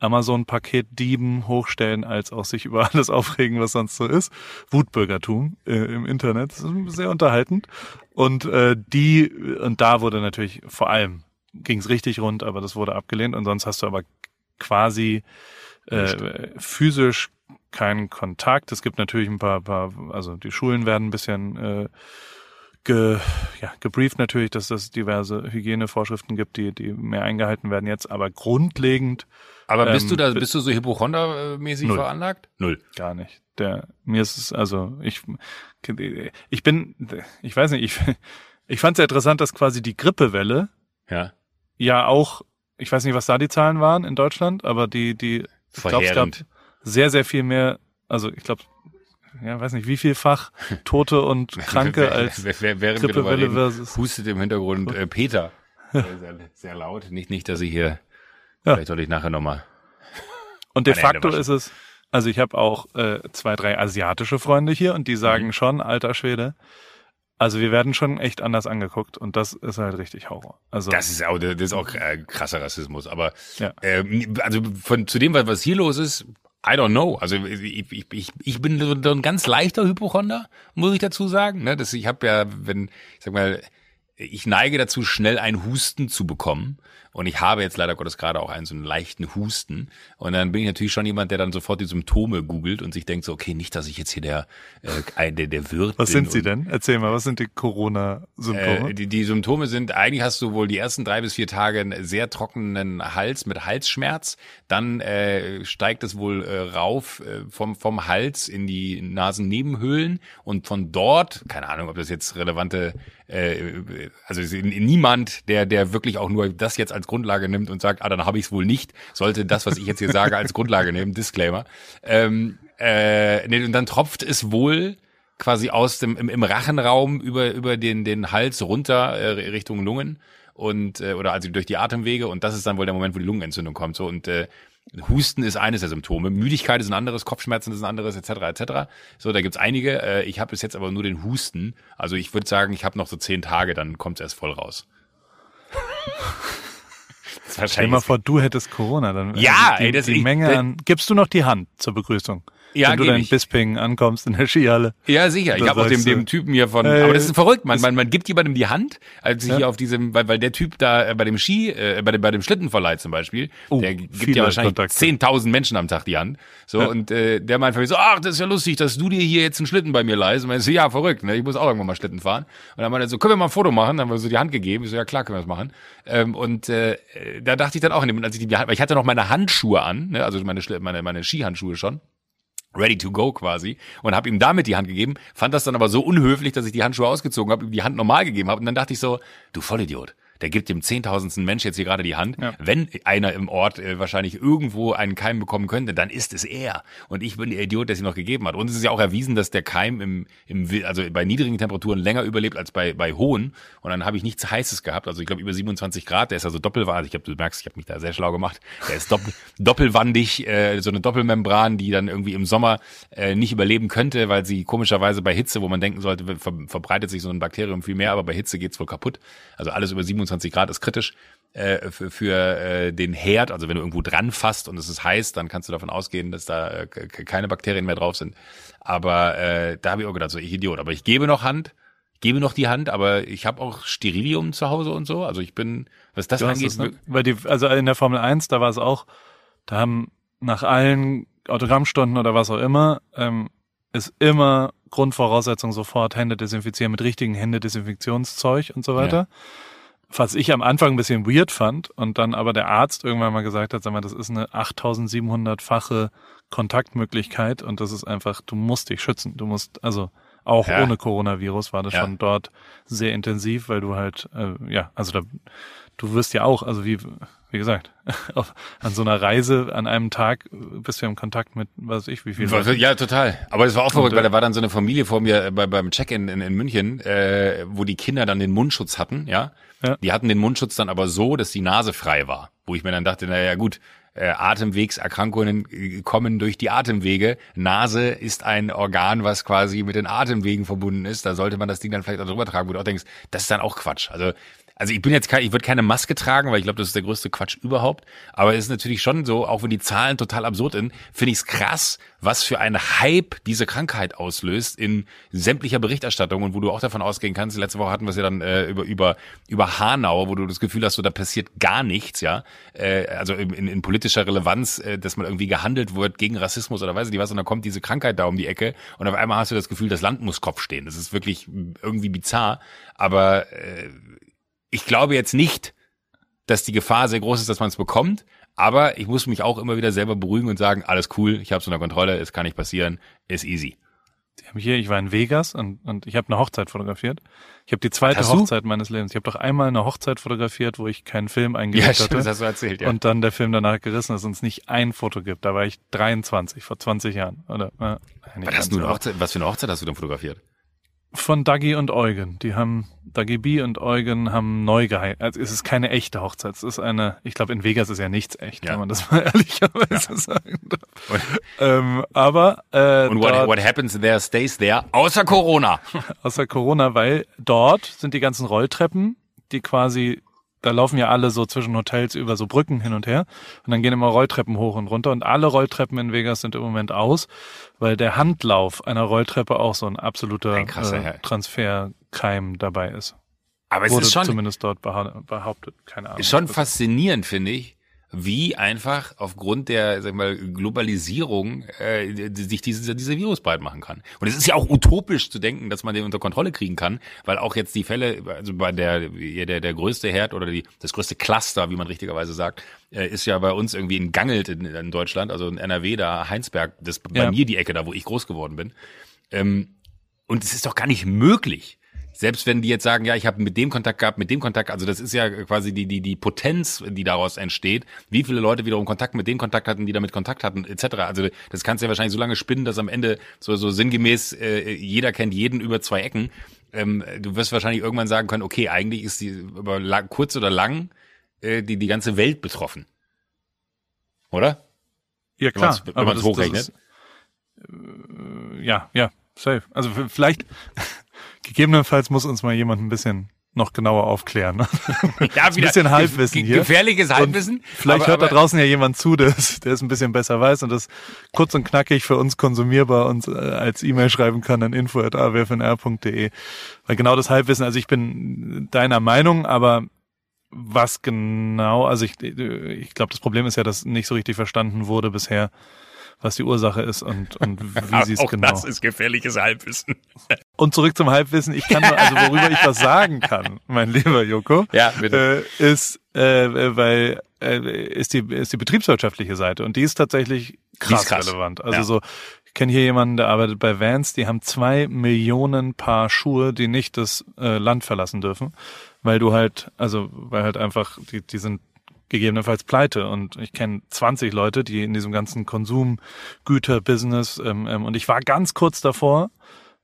Amazon-Paketdieben hochstellen, als auch sich über *laughs* alles aufregen, was sonst so ist. Wutbürgertum äh, im Internet. Das ist sehr unterhaltend. Und äh, die, und da wurde natürlich vor allem, ging es richtig rund, aber das wurde abgelehnt. Und sonst hast du aber quasi äh, physisch keinen Kontakt. Es gibt natürlich ein paar, paar, also die Schulen werden ein bisschen äh, ge, ja, gebrieft natürlich, dass es diverse Hygienevorschriften gibt, die, die mehr eingehalten werden jetzt, aber grundlegend. Aber bist ähm, du da, bist du so Hypochonder-mäßig veranlagt? Null. Gar nicht. Der, mir ist es, also, ich, ich bin, ich weiß nicht, ich, *laughs* ich fand es ja interessant, dass quasi die Grippewelle ja. Ja auch, ich weiß nicht, was da die Zahlen waren in Deutschland, aber die, die, ich glaube, es gab sehr, sehr viel mehr, also ich glaube, ja, weiß nicht, wie vielfach *laughs* Tote und Kranke als Grippewelle versus. Hustet im Hintergrund äh, Peter. Sehr, sehr, laut. Nicht, nicht, dass ich hier. Ja. Vielleicht soll ich nachher nochmal. Und de facto ist es, also ich habe auch äh, zwei, drei asiatische Freunde hier und die sagen mhm. schon, alter Schwede, also wir werden schon echt anders angeguckt und das ist halt richtig Horror. Also das ist auch das ist auch äh, krasser Rassismus. Aber ja. ähm, also von zu dem was hier los ist, I don't know. Also ich, ich, ich, ich bin so ein ganz leichter Hypochonder, muss ich dazu sagen. Ne? Das, ich habe ja, wenn, ich sag mal, ich neige dazu, schnell einen Husten zu bekommen. Und ich habe jetzt leider Gottes gerade auch einen so einen leichten Husten. Und dann bin ich natürlich schon jemand, der dann sofort die Symptome googelt und sich denkt so, okay, nicht, dass ich jetzt hier der, äh, der, der Wirt Was bin sind sie denn? Erzähl mal, was sind die Corona-Symptome? Äh, die, die Symptome sind, eigentlich hast du wohl die ersten drei bis vier Tage einen sehr trockenen Hals mit Halsschmerz. Dann äh, steigt es wohl äh, rauf äh, vom, vom Hals in die Nasennebenhöhlen. Und von dort, keine Ahnung, ob das jetzt relevante äh, also niemand, der, der wirklich auch nur das jetzt als Grundlage nimmt und sagt, ah, dann habe ich es wohl nicht, sollte das, was ich jetzt hier sage, als Grundlage nehmen, *laughs* Disclaimer. Ähm, äh, nee, und dann tropft es wohl quasi aus dem im, im Rachenraum über über den den Hals runter äh, Richtung Lungen und äh, oder also durch die Atemwege und das ist dann wohl der Moment, wo die Lungenentzündung kommt so und äh, Husten ist eines der Symptome, Müdigkeit ist ein anderes, Kopfschmerzen ist ein anderes, etc. etc. So, da gibt's einige. Äh, ich habe bis jetzt aber nur den Husten. Also ich würde sagen, ich habe noch so zehn Tage, dann kommt's erst voll raus. *laughs* Stell dir mal vor, du hättest Corona, dann ja, die, ey, das die Menge an. Gibst du noch die Hand zur Begrüßung? Ja, wenn du dann in Bisping ankommst in der Skihalle. Ja, sicher. Ich habe auch dem, dem Typen hier von, äh, aber das ist verrückt, man, man, man gibt jemandem die Hand, als ja. hier auf diesem, weil, weil der Typ da äh, bei dem Ski, äh, bei dem, bei dem Schlittenverleih zum Beispiel, oh, der gibt ja wahrscheinlich 10.000 Menschen am Tag die Hand. So, ja. und äh, der meint für mich so, ach, das ist ja lustig, dass du dir hier jetzt einen Schlitten bei mir leihst. Und ich so, ja, verrückt, ne? ich muss auch irgendwann mal Schlitten fahren. Und dann meinte er so, können wir mal ein Foto machen? Dann haben wir so die Hand gegeben. Ich so, ja klar, können wir das machen. Ähm, und äh, da dachte ich dann auch, als ich die Hand, weil ich hatte noch meine Handschuhe an, ne? also meine, meine, meine Skihandschuhe schon ready to go quasi und habe ihm damit die Hand gegeben, fand das dann aber so unhöflich, dass ich die Handschuhe ausgezogen habe, ihm die Hand normal gegeben habe und dann dachte ich so, du Vollidiot der gibt dem zehntausendsten Mensch jetzt hier gerade die Hand. Ja. Wenn einer im Ort äh, wahrscheinlich irgendwo einen Keim bekommen könnte, dann ist es er. Und ich bin der Idiot, der sie noch gegeben hat. Und es ist ja auch erwiesen, dass der Keim im, im also bei niedrigen Temperaturen länger überlebt als bei, bei hohen. Und dann habe ich nichts Heißes gehabt. Also ich glaube über 27 Grad, der ist also doppelwandig. Ich glaube, du merkst, ich habe mich da sehr schlau gemacht. Der ist doppel, *laughs* doppelwandig, äh, so eine Doppelmembran, die dann irgendwie im Sommer äh, nicht überleben könnte, weil sie komischerweise bei Hitze, wo man denken sollte, ver verbreitet sich so ein Bakterium viel mehr, aber bei Hitze geht's wohl kaputt. Also alles über 27 25 Grad ist kritisch äh, für, für äh, den Herd. Also wenn du irgendwo dran fasst und es ist heiß, dann kannst du davon ausgehen, dass da äh, keine Bakterien mehr drauf sind. Aber äh, da habe ich auch gedacht, so ich Idiot. Aber ich gebe noch Hand, gebe noch die Hand, aber ich habe auch Sterilium zu Hause und so. Also ich bin, was das du angeht. Es, ne? Weil die, also in der Formel 1, da war es auch, da haben nach allen Autogrammstunden oder was auch immer, ähm, ist immer Grundvoraussetzung sofort Hände desinfizieren mit richtigen Händedesinfektionszeug und so weiter. Ja was ich am Anfang ein bisschen weird fand und dann aber der Arzt irgendwann mal gesagt hat, sag mal, das ist eine 8700-fache Kontaktmöglichkeit und das ist einfach, du musst dich schützen. Du musst, also Auch ja. ohne Coronavirus war das ja. schon dort sehr intensiv, weil du halt, äh, ja, also da, du wirst ja auch, also wie, wie gesagt, *laughs* auf, an so einer Reise an einem Tag bist du ja im Kontakt mit, was weiß ich, wie viel. Ja, total. Aber es war auch verrückt, weil da war dann so eine Familie vor mir bei, beim Check-in in, in München, äh, wo die Kinder dann den Mundschutz hatten, ja. ja. Die hatten den Mundschutz dann aber so, dass die Nase frei war. Wo ich mir dann dachte, naja gut, äh, Atemwegserkrankungen äh, kommen durch die Atemwege. Nase ist ein Organ, was quasi mit den Atemwegen verbunden ist. Da sollte man das Ding dann vielleicht auch drüber tragen, wo du auch denkst, das ist dann auch Quatsch. Also also ich bin jetzt kein, ich würde keine Maske tragen, weil ich glaube, das ist der größte Quatsch überhaupt. Aber es ist natürlich schon so, auch wenn die Zahlen total absurd sind, finde ich es krass, was für ein Hype diese Krankheit auslöst in sämtlicher Berichterstattung und wo du auch davon ausgehen kannst. Letzte Woche hatten wir es ja dann äh, über über über Hanau, wo du das Gefühl hast, so da passiert gar nichts, ja. Äh, also in, in, politischer Relevanz, äh, dass man irgendwie gehandelt wird gegen Rassismus oder weiß ich nicht was, und dann kommt diese Krankheit da um die Ecke und auf einmal hast du das Gefühl, das Land muss Kopf stehen. Das ist wirklich irgendwie bizarr, aber äh, ich glaube jetzt nicht, dass die Gefahr sehr groß ist, dass man es bekommt. Aber ich muss mich auch immer wieder selber beruhigen und sagen, alles cool, ich habe es unter Kontrolle, es kann nicht passieren, ist easy. Hier, ich war in Vegas und, und ich habe eine Hochzeit fotografiert. Ich habe die zweite hast Hochzeit du? meines Lebens. Ich habe doch einmal eine Hochzeit fotografiert, wo ich keinen Film eingelegt ja, stimmt, hatte. Das hast du erzählt, ja. Und dann der Film danach gerissen ist und es nicht ein Foto gibt. Da war ich 23, vor 20 Jahren. Oder, äh, was, hast du eine Hochzeit, was für eine Hochzeit hast du denn fotografiert? Von Dagi und Eugen. Die haben, Dagi B und Eugen haben neu geheiratet. Also es ist keine echte Hochzeit. Es ist eine, ich glaube in Vegas ist ja nichts echt, ja. wenn man das mal *laughs* ehrlicherweise ja. sagen darf. Ähm, aber äh, Und what, dort, what happens there stays there, außer Corona. *laughs* außer Corona, weil dort sind die ganzen Rolltreppen, die quasi da laufen ja alle so zwischen Hotels über so Brücken hin und her und dann gehen immer Rolltreppen hoch und runter und alle Rolltreppen in Vegas sind im Moment aus, weil der Handlauf einer Rolltreppe auch so ein absoluter ein äh, Transferkeim dabei ist. Aber es Wurde ist schon zumindest dort behauptet, keine Ahnung. Ist schon faszinierend, finde ich, wie einfach aufgrund der sag mal, Globalisierung äh, sich diese, diese Virus breit machen kann. Und es ist ja auch utopisch zu denken, dass man den unter Kontrolle kriegen kann, weil auch jetzt die Fälle, also bei der der, der größte Herd oder die, das größte Cluster, wie man richtigerweise sagt, äh, ist ja bei uns irgendwie in Gangelt in, in Deutschland, also in NRW, da Heinsberg, das bei ja. mir die Ecke, da wo ich groß geworden bin. Ähm, und es ist doch gar nicht möglich, selbst wenn die jetzt sagen, ja, ich habe mit dem Kontakt gehabt, mit dem Kontakt, also das ist ja quasi die, die, die Potenz, die daraus entsteht, wie viele Leute wiederum Kontakt mit dem Kontakt hatten, die damit Kontakt hatten, etc. Also das kannst du ja wahrscheinlich so lange spinnen, dass am Ende so, so sinngemäß äh, jeder kennt jeden über zwei Ecken. Ähm, du wirst wahrscheinlich irgendwann sagen können, okay, eigentlich ist die über lang, kurz oder lang äh, die, die ganze Welt betroffen. Oder? Ja, klar. Wenn man es hochrechnet. Ist, äh, ja, ja, safe. Also vielleicht Gegebenenfalls muss uns mal jemand ein bisschen noch genauer aufklären. *laughs* *laughs* Ja, ein bisschen Halbwissen hier. Gefährliches Halbwissen. Und vielleicht aber, hört da draußen ja jemand zu, der es, der es ein bisschen besser weiß und das kurz und knackig für uns konsumierbar und äh, als E-Mail schreiben kann an info.awfnr.de. Weil genau das Halbwissen, also ich bin deiner Meinung, aber was genau, also ich, ich glaube, das Problem ist ja, dass nicht so richtig verstanden wurde bisher, was die Ursache ist und, und wie *laughs* sie es genau. Das ist gefährliches Halbwissen. *laughs* Und zurück zum Halbwissen. Ich kann nur, also worüber ich was sagen kann, mein lieber Joko, ja, bitte. Äh, ist, äh, weil äh, ist die ist die betriebswirtschaftliche Seite und die ist tatsächlich krass, ist krass. relevant. Also ja. so ich kenne hier jemanden, der arbeitet bei Vans, die haben zwei Millionen Paar Schuhe, die nicht das äh, Land verlassen dürfen, weil du halt, also weil halt einfach, die, die sind gegebenenfalls pleite. Und ich kenne 20 Leute, die in diesem ganzen Konsumgüter-Business ähm, ähm, und ich war ganz kurz davor,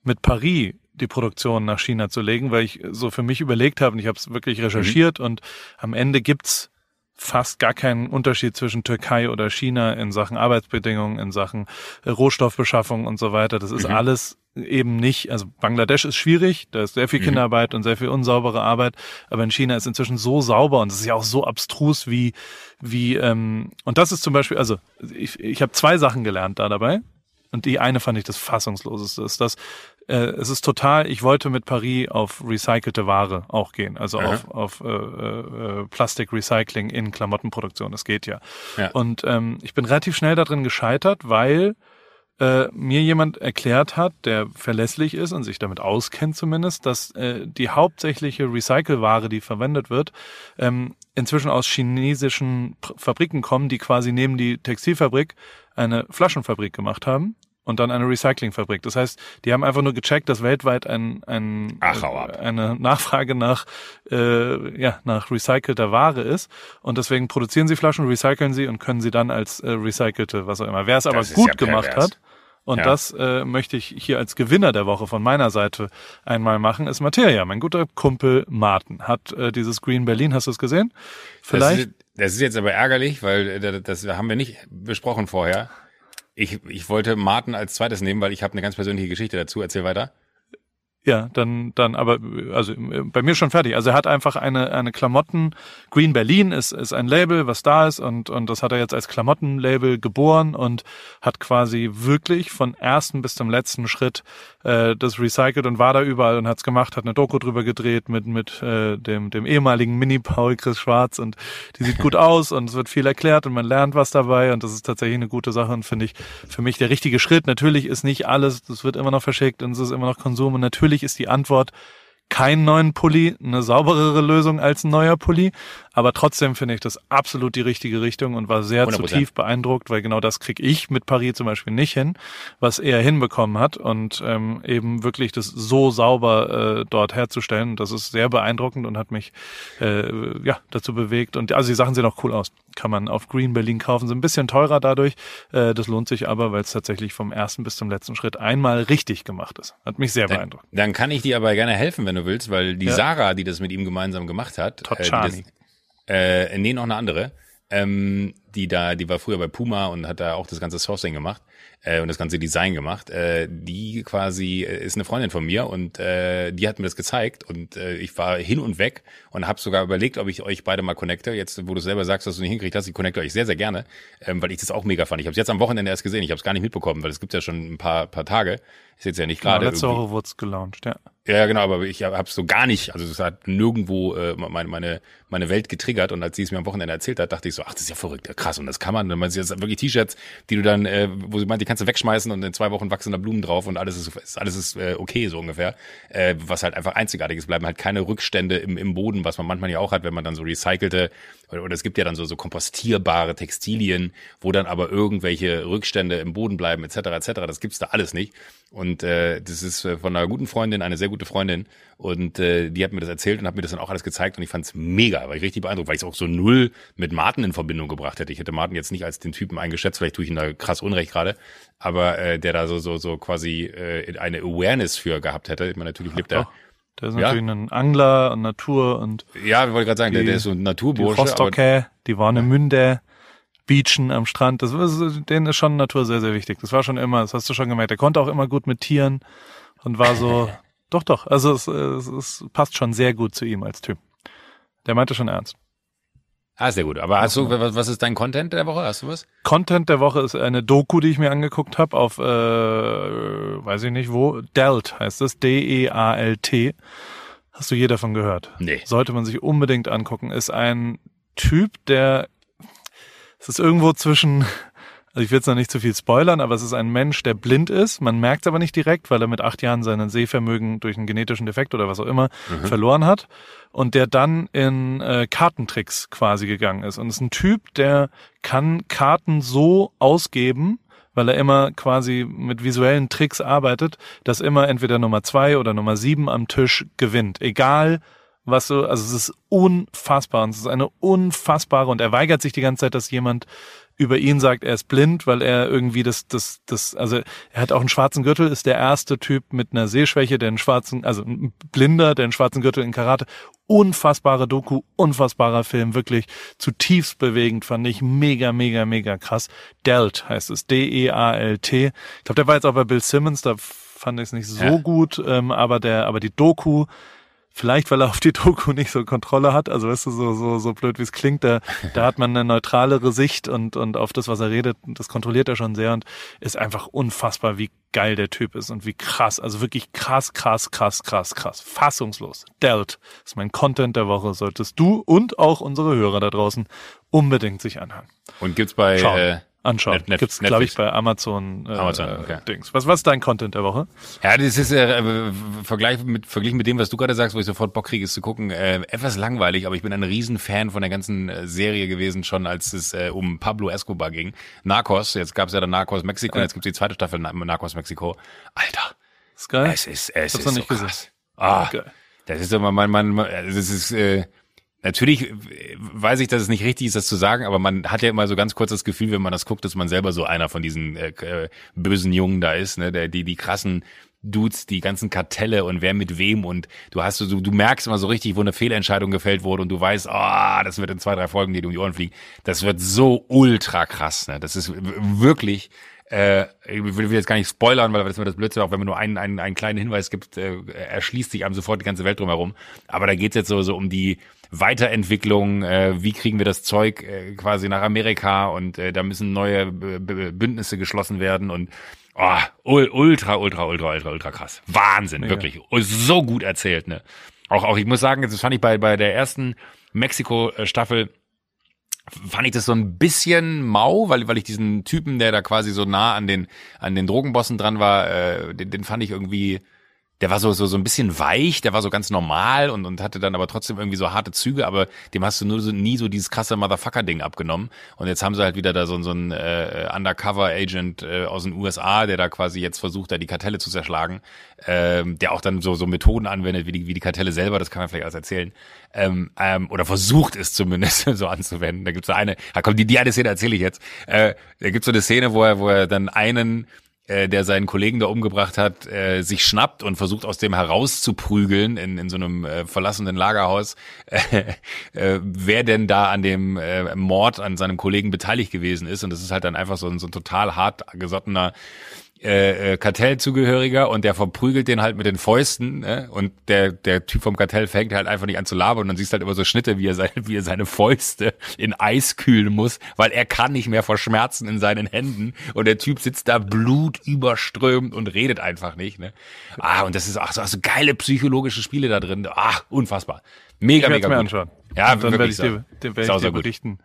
mit Paris die Produktion nach China zu legen, weil ich so für mich überlegt habe und ich habe es wirklich recherchiert mhm. und am Ende gibt's fast gar keinen Unterschied zwischen Türkei oder China in Sachen Arbeitsbedingungen, in Sachen äh, Rohstoffbeschaffung und so weiter. Das ist mhm. alles eben nicht, also Bangladesch ist schwierig, da ist sehr viel mhm. Kinderarbeit und sehr viel unsaubere Arbeit, aber in China ist inzwischen so sauber und es ist ja auch so abstrus wie, wie, ähm, und das ist zum Beispiel, also ich, ich habe zwei Sachen gelernt da dabei. Und die eine fand ich das fassungsloseste, ist das, äh, es ist total, ich wollte mit Paris auf recycelte Ware auch gehen, also Aha. auf, auf äh, äh, Plastikrecycling in Klamottenproduktion, das geht ja. ja. Und ähm, ich bin relativ schnell darin gescheitert, weil äh, mir jemand erklärt hat, der verlässlich ist und sich damit auskennt zumindest, dass äh, die hauptsächliche Recycle-Ware, die verwendet wird, ähm, inzwischen aus chinesischen Fabriken kommen, die quasi neben die Textilfabrik eine Flaschenfabrik gemacht haben und dann eine Recyclingfabrik. Das heißt, die haben einfach nur gecheckt, dass weltweit ein, ein eine Nachfrage nach äh, ja nach recycelter Ware ist und deswegen produzieren sie Flaschen, recyceln sie und können sie dann als äh, recycelte, was auch immer. Wer es aber gut ja gemacht hat, und ja. das äh, möchte ich hier als Gewinner der Woche von meiner Seite einmal machen, ist Materia. Mein guter Kumpel Martin hat äh, dieses Green Berlin, hast du es gesehen? Vielleicht. Das ist, das ist jetzt aber ärgerlich, weil äh, das haben wir nicht besprochen vorher. Ich, ich wollte Martin als zweites nehmen, weil ich habe eine ganz persönliche Geschichte dazu. Erzähl weiter. Ja, dann, dann, aber also bei mir schon fertig. Also er hat einfach eine eine Klamotten. Green Berlin ist ist ein Label, was da ist und und das hat er jetzt als Klamottenlabel geboren und hat quasi wirklich von ersten bis zum letzten Schritt äh, das recycelt und war da überall und hat's gemacht, hat eine Doku drüber gedreht mit mit äh, dem dem ehemaligen Mini Paul Chris Schwarz und die sieht gut *laughs* aus und es wird viel erklärt und man lernt was dabei und das ist tatsächlich eine gute Sache und finde ich für mich der richtige Schritt. Natürlich ist nicht alles, das wird immer noch verschickt und es ist immer noch Konsum und natürlich Natürlich ist die Antwort keinen neuen Pulli, eine sauberere Lösung als ein neuer Pulli. Aber trotzdem finde ich das absolut die richtige Richtung und war sehr 100%. zutiefst beeindruckt, weil genau das kriege ich mit Paris zum Beispiel nicht hin, was er hinbekommen hat und ähm, eben wirklich das so sauber äh, dort herzustellen. Das ist sehr beeindruckend und hat mich äh, ja dazu bewegt. Und also die Sachen sehen auch cool aus. Kann man auf Green Berlin kaufen, sind ein bisschen teurer dadurch. Äh, das lohnt sich aber, weil es tatsächlich vom ersten bis zum letzten Schritt einmal richtig gemacht ist. Hat mich sehr dann, beeindruckt. Dann kann ich dir aber gerne helfen, wenn du willst, weil die ja. Sarah, die das mit ihm gemeinsam gemacht hat, äh, das, äh, nee, noch eine andere. Ähm, die da, die war früher bei Puma und hat da auch das ganze Sourcing gemacht äh, und das ganze Design gemacht. Äh, die quasi äh, ist eine Freundin von mir und äh, die hat mir das gezeigt und äh, ich war hin und weg und habe sogar überlegt, ob ich euch beide mal connecte. Jetzt, wo du selber sagst, dass du nicht hinkriegst hast, ich connecte euch sehr, sehr gerne, ähm, weil ich das auch mega fand. Ich habe es jetzt am Wochenende erst gesehen, ich habe es gar nicht mitbekommen, weil es gibt ja schon ein paar, paar Tage. Ist jetzt ja nicht gerade. Genau, letzte Woche wurde es gelauncht, ja. Ja, genau, aber ich habe so gar nicht, also es hat nirgendwo äh, meine, meine, meine Welt getriggert und als sie es mir am Wochenende erzählt hat, dachte ich so, ach, das ist ja verrückt, ja, krass und das kann man. Und man sieht jetzt wirklich T-Shirts, die du dann, äh, wo sie meint, die kannst du wegschmeißen und in zwei Wochen wachsen da Blumen drauf und alles ist, alles ist äh, okay so ungefähr. Äh, was halt einfach einzigartig ist, bleiben halt keine Rückstände im, im Boden, was man manchmal ja auch hat, wenn man dann so recycelte oder, oder es gibt ja dann so, so kompostierbare Textilien, wo dann aber irgendwelche Rückstände im Boden bleiben etc. etc. Das gibt's da alles nicht. Und äh, das ist äh, von einer guten Freundin, eine sehr gute Freundin. Und äh, die hat mir das erzählt und hat mir das dann auch alles gezeigt und ich fand's mega, war ich richtig beeindruckt, weil ich es auch so null mit Martin in Verbindung gebracht hätte. Ich hätte Martin jetzt nicht als den Typen eingeschätzt, vielleicht tue ich ihn da krass Unrecht gerade, aber äh, der da so so so quasi äh, eine Awareness für gehabt hätte. Ich meine, natürlich lebt er. Der ist ja. natürlich ein Angler und Natur und ja, ich wollte gerade sagen, die, der, der ist so ein Naturbursche. Die Rostocke, die Warnemünde, Beachen am Strand, das ist, denen ist schon Natur sehr, sehr wichtig. Das war schon immer, das hast du schon gemerkt. Er konnte auch immer gut mit Tieren und war so, *laughs* doch, doch, also es, es, es passt schon sehr gut zu ihm als Typ. Der meinte schon ernst. Ah, sehr gut. Aber hast du, was, ist dein Content der Woche? Hast du was? Content der Woche ist eine Doku, die ich mir angeguckt habe auf, äh, weiß ich nicht wo, Delt heißt es, D-E-A-L-T. Hast du je davon gehört? Nee. Sollte man sich unbedingt angucken. Ist ein Typ, der, es ist irgendwo zwischen also ich will jetzt noch nicht zu viel spoilern, aber es ist ein Mensch, der blind ist. Man merkt es aber nicht direkt, weil er mit acht Jahren seinen Sehvermögen durch einen genetischen Defekt oder was auch immer mhm. verloren hat. Und der dann in äh, Kartentricks quasi gegangen ist. Und ist ein Typ, der kann Karten so ausgeben, weil er immer quasi mit visuellen Tricks arbeitet, dass immer entweder Nummer zwei oder Nummer sieben am Tisch gewinnt. Egal, was so, also es ist unfassbar und es ist eine unfassbare und er weigert sich die ganze Zeit, dass jemand über ihn sagt, er ist blind, weil er irgendwie das, das, das, also er hat auch einen schwarzen Gürtel, ist der erste Typ mit einer Sehschwäche, der einen schwarzen, also ein Blinder, der einen schwarzen Gürtel in Karate. Unfassbare Doku, unfassbarer Film, wirklich zutiefst bewegend, fand ich mega, mega, mega krass. Delt heißt es, D-E-A-L-T. Ich glaube, der war jetzt auch bei Bill Simmons, da fand ich es nicht so ja. gut, ähm, aber der, aber die Doku Vielleicht, weil er auf die *laughs* Doku nicht so Kontrolle hat. Also weißt du, so, so, so blöd wie es klingt, da, da hat man eine neutralere Sicht und, und auf das, was er redet, das kontrolliert er schon sehr und ist einfach unfassbar, wie geil der Typ ist und wie krass, also wirklich krass, krass, krass, krass, krass. Fassungslos. Delt ist mein Content der Woche. Solltest du und auch unsere Hörer da draußen unbedingt sich anhören. Und gibt's bei, äh, anschauen. Net, Gibt's, glaube ich, bei Amazon, äh, Amazon okay. Dings. Was, was ist dein Content der Woche? Ja, das ist äh, Vergleich mit, verglichen mit dem, was du gerade sagst, wo ich sofort Bock kriege, ist zu gucken, äh, etwas langweilig, aber ich bin ein Riesenfan von der ganzen äh, Serie gewesen, schon als es äh, um Pablo Escobar ging. Narcos, jetzt gab's ja dann Narcos Mexiko, ja. jetzt gibt's die zweite Staffel Narcos Mexiko. Alter. Ist geil. Es ist, es Hab's ist nicht so krass. Ah, geil. das ist immer mein, mein, mein das ist, äh, Natürlich weiß ich, dass es nicht richtig ist, das zu sagen, aber man hat ja immer so ganz kurz das Gefühl, wenn man das guckt, dass man selber so einer von diesen äh, äh, bösen Jungen da ist, ne, der die die krassen Dudes, die ganzen Kartelle und wer mit wem und du hast so, du merkst immer so richtig, wo eine Fehlentscheidung gefällt wurde und du weißt, ah, oh, das wird in zwei, drei Folgen dir um die Ohren fliegen. Das wird so ultra krass, ne? Das ist wirklich äh, ich will jetzt gar nicht spoilern, weil das mir das Blödsinn, auch wenn man nur einen, einen, einen kleinen Hinweis gibt, äh, erschließt sich einem sofort die ganze Welt drumherum. Aber da geht's jetzt so, so um die Weiterentwicklung, äh, wie kriegen wir das Zeug äh, quasi nach Amerika und äh, da müssen neue B B Bündnisse geschlossen werden und oh, ultra, ultra, ultra, ultra, ultra krass. Wahnsinn, Mega. wirklich. So gut erzählt, ne? Auch, auch, ich muss sagen, das fand ich bei, bei der ersten Mexiko-Staffel fand ich das so ein bisschen mau, weil, weil ich diesen Typen, der da quasi so nah an den, an den Drogenbossen dran war, äh, den, den fand ich irgendwie, der war so, so, so ein bisschen weich, der war so ganz normal und, und hatte dann aber trotzdem irgendwie so harte Züge, aber dem hast du nur so, nie so dieses krasse Motherfucker-Ding abgenommen. Und jetzt haben sie halt wieder da so, so einen äh, Undercover-Agent äh, aus den USA, der da quasi jetzt versucht, da die Kartelle zu zerschlagen, ähm, der auch dann so, so Methoden anwendet, wie die, wie die Kartelle selber, das kann man vielleicht alles erzählen. Ähm, ähm, oder versucht es zumindest *laughs* so anzuwenden. Da gibt's so eine, ah, komm, die, die eine Szene erzähle ich jetzt. Äh, da gibt's so eine Szene, wo er, wo er dann einen äh, der seinen Kollegen da umgebracht hat, äh, sich schnappt und versucht aus dem herauszuprügeln in, in so einem äh, verlassenen Lagerhaus, *laughs* äh, äh, wer denn da an dem äh, Mord an seinem Kollegen beteiligt gewesen ist. Und das ist halt dann einfach so ein, so ein total hart gesottener äh, äh, Kartellzugehöriger und der verprügelt den halt mit den Fäusten ne? und der der Typ vom Kartell fängt halt einfach nicht an zu labern und dann siehst halt immer so Schnitte, wie er seine wie er seine Fäuste in Eis kühlen muss, weil er kann nicht mehr vor Schmerzen in seinen Händen und der Typ sitzt da blutüberströmt und redet einfach nicht. Ne? Ah und das ist auch so, so geile psychologische Spiele da drin. Ah unfassbar, mega ich mega mir gut. Anschauen. Ja, und dann werde ich dir, dir, werd ich dir berichten,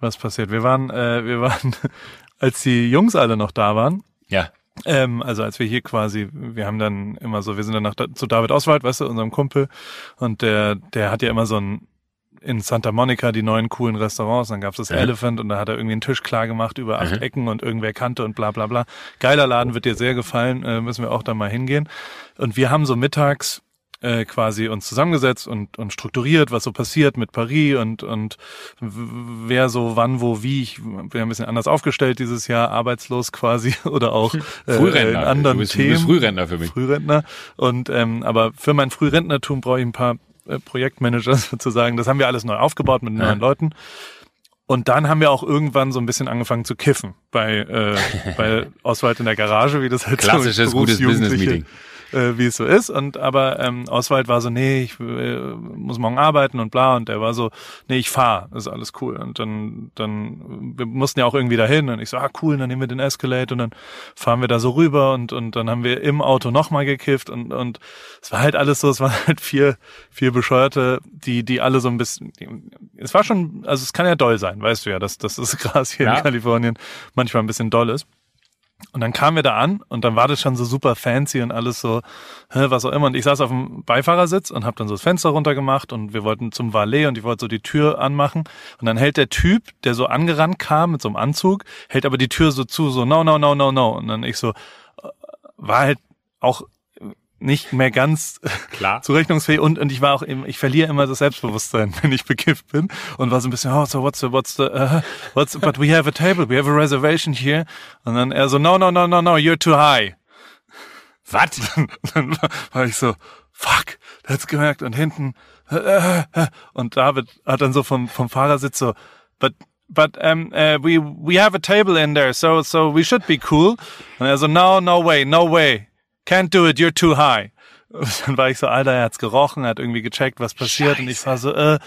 was passiert. Wir waren äh, wir waren *laughs* als die Jungs alle noch da waren. Ja ähm, also als wir hier quasi, wir haben dann immer so, wir sind dann nach, zu David Oswald, weißt du, unserem Kumpel, und der, der hat ja immer so ein in Santa Monica die neuen coolen Restaurants, dann gab's das ja. Elephant und da hat er irgendwie einen Tisch klar gemacht über acht mhm. Ecken und irgendwer kannte und bla bla bla. Geiler Laden, wird dir sehr gefallen, äh, müssen wir auch da mal hingehen. Und wir haben so mittags äh, quasi uns zusammengesetzt und, und strukturiert, was so passiert mit Paris und, und wer so wann, wo, wie. Ich bin ein bisschen anders aufgestellt dieses Jahr, arbeitslos quasi *laughs* oder auch äh, in anderen du bist, Themen. Du bist Frührentner für mich. Frührentner. Und ähm, aber für mein Frührentnertum brauche ich ein paar äh, Projektmanager *laughs* sozusagen. Das haben wir alles neu aufgebaut mit ja. neuen Leuten. Und dann haben wir auch irgendwann so ein bisschen angefangen zu kiffen bei, äh, *laughs* bei Oswald in der Garage, wie das halt Klassisches so gutes Business-Meeting äh, wie es so ist. Und aber ähm, Oswald war so, nee, ich äh, muss morgen arbeiten und bla. Und der war so, nee, ich fahr, ist alles cool. Und dann, dann, wir mussten ja auch irgendwie dahin. Und ich so, ah cool, dann nehmen wir den Escalade und dann fahren wir da so rüber und und dann haben wir im Auto nochmal gekifft und und es war halt alles so, es waren halt vier vier Bescheuerte, die die alle so ein bisschen, die, es war schon, also es kann ja doll sein, weißt du ja, dass dass das *laughs* Gras hier ja. in Kalifornien manchmal ein bisschen doll ist. Und dann kamen wir da an und dann war das schon so super fancy und alles so, was auch immer. Und ich saß auf dem Beifahrersitz und habe dann so das Fenster runtergemacht und wir wollten zum Valet und ich wollte so die Tür anmachen. Und dann hält der Typ, der so angerannt kam mit so einem Anzug, hält aber die Tür so zu, so no, no, no, no, no. Und dann ich so, äh, war halt auch nicht mehr ganz Klar. zurechnungsfähig und, und ich war auch, im, ich verliere immer das Selbstbewusstsein, *laughs* wenn ich bekifft bin und war so ein bisschen, oh, so what's the, what's the, uh, what's, but we have a table, we have a reservation here. Und dann er so, no, no, no, no, no, you're too high. Was? *laughs* dann war ich so, fuck, der hat's gemerkt und hinten, äh, äh, und David hat dann so vom, vom Fahrersitz so, but, but um, uh, we, we have a table in there, so, so we should be cool. Und er so, no, no way, no way. Can't do it, you're too high. Und *laughs* dann war ich so, Alter, er hat's gerochen, er hat irgendwie gecheckt, was passiert. Scheiße. Und ich war so, äh,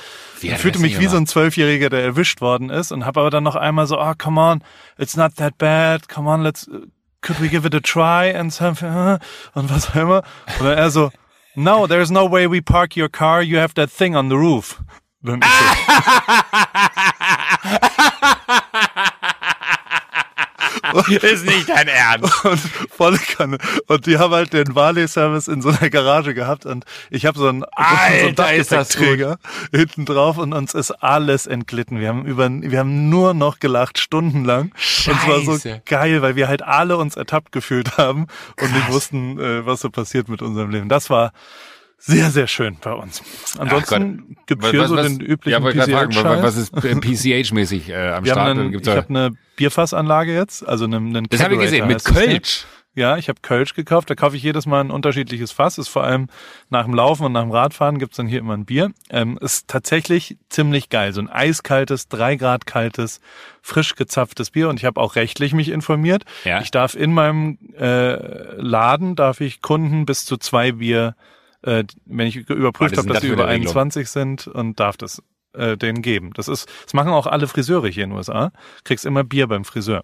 ich fühlte mich wie so ein Zwölfjähriger, der erwischt worden ist und habe aber dann noch einmal so, oh, come on, it's not that bad, come on, let's, could we give it a try and something, uh, und was auch immer. Und dann er so, no, there's no way we park your car, you have that thing on the roof. Und ich so, *laughs* *laughs* ist nicht dein Ernst. *laughs* Und volle Kanne. Und die haben halt den Varley-Service in so einer Garage gehabt und ich habe *laughs* so einen, Alter, so einen Dachgepäckträger hinten drauf und uns ist alles entglitten. Wir haben über, wir haben nur noch gelacht, stundenlang. Scheiße. Und es war so geil, weil wir halt alle uns ertappt gefühlt haben und nicht wussten, äh, was so passiert mit unserem Leben. Das war sehr, sehr schön bei uns. Ansonsten gibt es hier so den üblichen ja, PCH. Fragen, was ist PCH-mäßig äh, am Wir Start? einen, ich habe eine Bierfassanlage jetzt, also einen, einen das habe ich gesehen, mit Kölsch. Ja, ich habe Kölsch gekauft. Da kaufe ich jedes Mal ein unterschiedliches Fass. Ist vor allem nach dem Laufen und nach dem Radfahren gibt's dann hier immer ein Bier. Ähm, ist tatsächlich ziemlich geil. So ein eiskaltes, drei Grad kaltes, frisch gezapftes Bier. Und ich habe auch rechtlich mich informiert. Ja. Ich darf in meinem äh, Laden, darf ich Kunden bis zu zwei Bier, äh, wenn ich überprüft habe, dass das sie über eine Regelung? 21 sind und darf das äh, denen geben. Das ist, das machen auch alle Friseure hier in den USA. Kriegst immer Bier beim Friseur.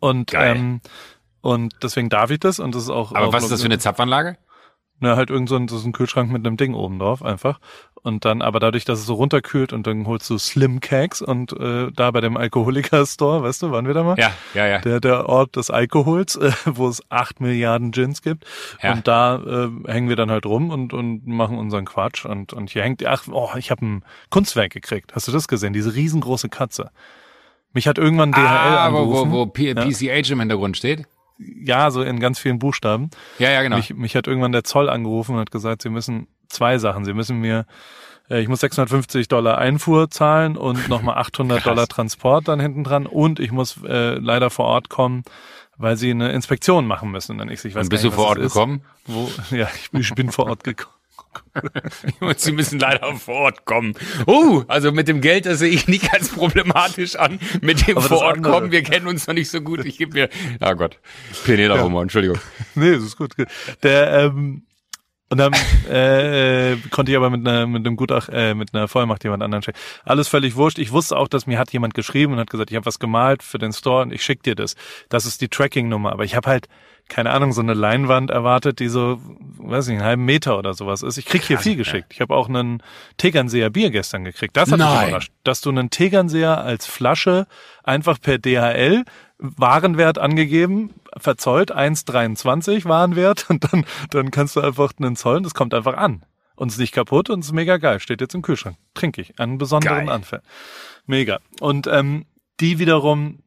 Und Geil. ähm, und deswegen darf ich das und das ist auch. Aber auch was ist das für eine Zapfanlage? Na, halt irgend so ein, so ein Kühlschrank mit einem Ding oben drauf einfach. Und dann, aber dadurch, dass es so runterkühlt und dann holst du Slim Cakes und äh, da bei dem Alkoholiker Store, weißt du, waren wir da mal? Ja, ja, ja. Der, der Ort des Alkohols, äh, wo es acht Milliarden Gins gibt. Ja. Und da äh, hängen wir dann halt rum und, und machen unseren Quatsch. Und, und hier hängt, ach, oh, ich habe ein Kunstwerk gekriegt. Hast du das gesehen? Diese riesengroße Katze. Mich hat irgendwann DHL ah, wo, angerufen. wo, wo P PCH im Hintergrund steht. Ja, so in ganz vielen Buchstaben. Ja, ja, genau. Mich, mich hat irgendwann der Zoll angerufen und hat gesagt, sie müssen zwei Sachen. Sie müssen mir, äh, ich muss 650 Dollar Einfuhr zahlen und nochmal 800 *laughs* Krass. Dollar Transport dann hinten dran und ich muss äh, leider vor Ort kommen, weil sie eine Inspektion machen müssen. Und dann ich, ich weiß Und bist gar du nicht, vor Ort gekommen? Wo, *laughs* ja, ich, ich bin vor Ort gekommen. Und *laughs* Sie müssen leider vor Ort kommen. Oh, also mit dem Geld, das sehe ich nicht als problematisch an. Mit dem Aber vor Ort andere- kommen, wir kennen uns noch nicht so gut. Ich gebe mir, ah Gott, Humor, Entschuldigung. *laughs* Nee, das ist gut. gut. Der, ähm, und dann äh, äh, konnte ich aber mit einer mit einem Gutach äh, mit einer Vollmacht jemand anderen schicken. Alles völlig wurscht. Ich wusste auch, dass mir hat jemand geschrieben und hat gesagt, ich habe was gemalt für den Store und ich schick dir das. Das ist die Tracking-Nummer. Aber ich habe halt keine Ahnung so eine Leinwand erwartet, die so, weiß nicht, einen halben Meter oder sowas ist. Ich krieg hier viel geschickt. Ich habe auch einen Tegernseer Bier gestern gekriegt. Das hat mich Nein. überrascht, dass du einen Tegernseer als Flasche einfach per DHL Warenwert angegeben, verzollt 1,23 Warenwert und dann, dann kannst du einfach einen zollen, das kommt einfach an. Und ist nicht kaputt und ist mega geil. Steht jetzt im Kühlschrank. Trinke ich. Einen besonderen Geil. Anfall. Mega. Und ähm, die wiederum,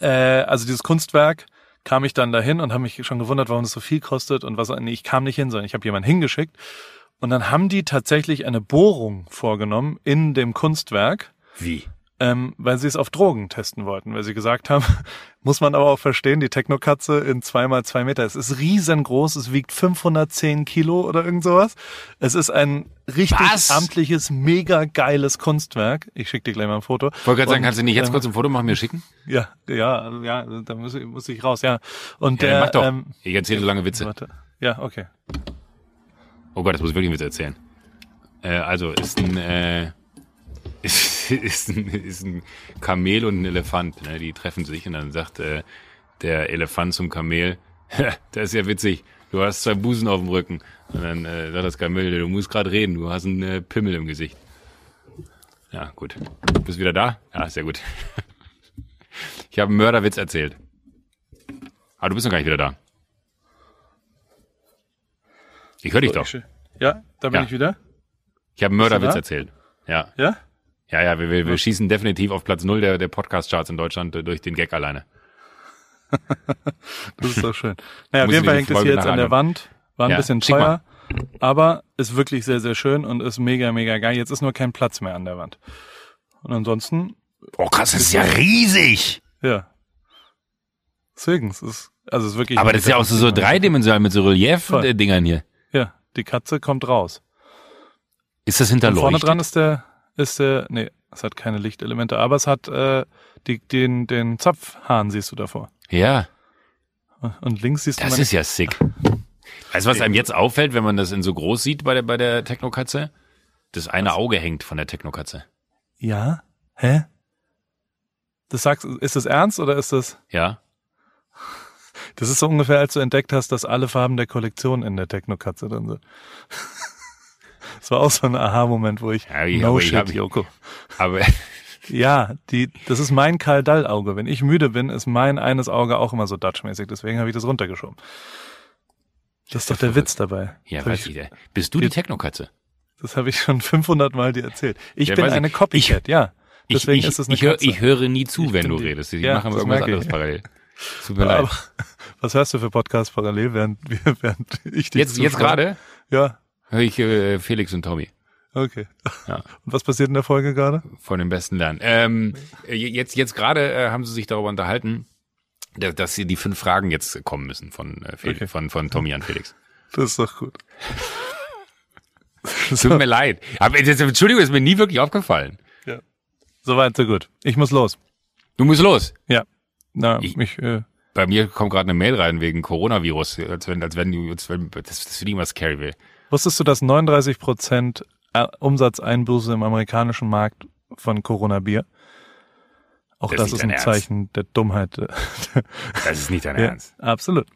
äh, also dieses Kunstwerk, kam ich dann dahin und habe mich schon gewundert, warum das so viel kostet und was. Nee, ich kam nicht hin, sondern ich habe jemanden hingeschickt. Und dann haben die tatsächlich eine Bohrung vorgenommen in dem Kunstwerk Wie? Ähm, weil sie es auf Drogen testen wollten, weil sie gesagt haben, *laughs* muss man aber auch verstehen, die Technokatze in zwei mal zwei Meter, es ist riesengroß, es wiegt 510 Kilo oder irgend sowas. Es ist ein richtig Was? amtliches, mega geiles Kunstwerk. Ich schicke dir gleich mal ein Foto. Ich wollte gerade sagen, kannst du nicht jetzt ähm, kurz ein Foto machen, mir schicken? Ja, ja, ja, da muss ich, muss ich raus, ja. Und Ja, der, mach doch. Ähm, ich erzähle so lange Witze. warte. Ja, okay. Oh Gott, das muss ich wirklich einen Witz erzählen. Äh, also, ist ein, äh, ist, ist, ein, ist ein Kamel und ein Elefant. Ne? Die treffen sich und dann sagt äh, der Elefant zum Kamel, *laughs* das ist ja witzig, du hast zwei Busen auf dem Rücken. Und dann äh, sagt das Kamel, du musst gerade reden, du hast einen äh, Pimmel im Gesicht. Ja, gut. Bist wieder da? Ja, sehr gut. *laughs* Ich habe einen Mörderwitz erzählt. Aber du bist noch gar nicht wieder da. Ich höre dich doch. Ja, da bin Ja. ich wieder. Ich habe einen Mörderwitz erzählt. Ja. Ja? Ja, ja, wir, wir, wir schießen definitiv auf Platz null der, der Podcast-Charts in Deutschland äh, durch den Gag alleine. *laughs* Das ist doch schön. Naja, auf jeden Fall hängt es hier jetzt an der Wand. War ein Ja, bisschen teuer, aber ist wirklich sehr, sehr schön und ist mega, mega geil. Jetzt ist nur kein Platz mehr an der Wand. Und ansonsten, Oh krass, das ist ja riesig. ja. Deswegen, es ist, also es ist wirklich. Aber das ist ja auch so, so dreidimensional mit so. Relief-Dingern hier. Ja, die Katze kommt raus. Ist das Und vorne dran ist der, ist der, nee, es hat keine Lichtelemente, aber es hat äh, die, den, den Zapfhahn siehst du davor. Ja, Und links siehst du das ist ja sick. Weißt du, was einem jetzt auffällt, wenn man das in so groß sieht bei der, bei der Technokatze? Das eine Auge hängt von der Technokatze. Ja? Hä? Das sagst, ist das ernst oder ist das? Ja? Das ist so ungefähr, als du entdeckt hast, dass alle Farben der Kollektion in der Technokatze drin sind. Das war auch so ein Aha-Moment, wo ich, Ja, ich- no aber ich shit, hab- Joko. Aber *laughs* Ja, die, das ist mein Karl Dall Auge. Wenn ich müde bin, ist mein eines Auge auch immer so Dutch-mäßig. Deswegen habe ich das runtergeschoben. Das ist doch der Witz dabei. Ja, weiß ich. Bist du die Technokatze? Das habe ich schon 500 Mal dir erzählt. Ich ja, bin eine Copycat, ja. Deswegen ich, ich, ist es eine ich, hör, ich höre nie zu, ich wenn du die, redest. Ich ja, mache immer irgendwas anderes parallel. Tut mir leid. *laughs* was hörst du für Podcasts parallel, während, während ich die Jetzt, jetzt gerade? Ja. Höre ich äh, Felix und Tommy. Okay. Ja. Und was passiert in der Folge gerade? Von dem besten lernen. Ähm, jetzt jetzt gerade äh, haben sie sich darüber unterhalten, dass, dass sie die fünf Fragen jetzt kommen müssen von, äh, Felix, okay. von, von Tommy an Felix. Das ist doch gut. *laughs* Tut mir leid. Aber das, Entschuldigung, ist mir nie wirklich aufgefallen. Ja. Soweit, so gut. Ich muss los. Du musst los? Ja. Na, ich, mich, äh, bei mir kommt gerade eine Mail rein wegen Coronavirus, als wenn, als wenn du, als wenn, das, das für die immer scary will. Wusstest du, dass 39 Prozent äh, Umsatzeinbuße im amerikanischen Markt von Corona-Bier? Auch das, das ist ein Ernst. Zeichen der Dummheit. *laughs* Das ist nicht dein ja, Ernst. Absolut.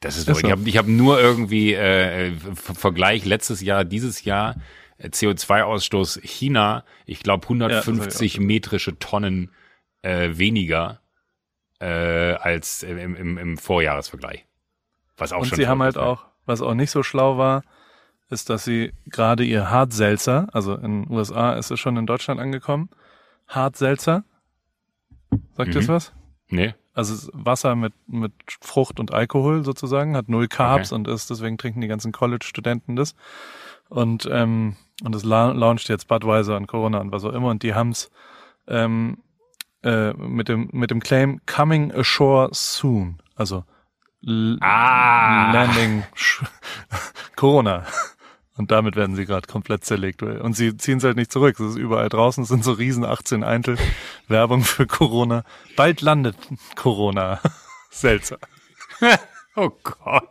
Das ist, ist so. Ich habe ich hab nur irgendwie äh, Vergleich letztes Jahr, dieses Jahr äh, CO2-Ausstoß China. Ich glaube 150 ja, metrische Tonnen äh, weniger äh, als im, im, im Vorjahresvergleich. Was auch Und schon sie haben halt war. auch, was auch nicht so schlau war, ist, dass sie gerade ihr Hartselzer, also in den USA ist es schon in Deutschland angekommen, Hartselzer, sagt mhm. das was? Nee. Also Wasser mit, mit Frucht und Alkohol sozusagen, hat null Carbs okay. und ist, deswegen trinken die ganzen College-Studenten das. Und, ähm, und es launcht jetzt Budweiser und Corona und was auch immer und die haben's ähm, äh, mit dem mit dem Claim Coming Ashore Soon, also ah. Landing *laughs* Corona. Und damit werden sie gerade komplett zerlegt. Und sie ziehen es halt nicht zurück. Es ist überall draußen, es sind so riesen 18 Eintel Werbung für Corona. Bald landet Corona. *laughs* Seltsam. *laughs* Oh Gott.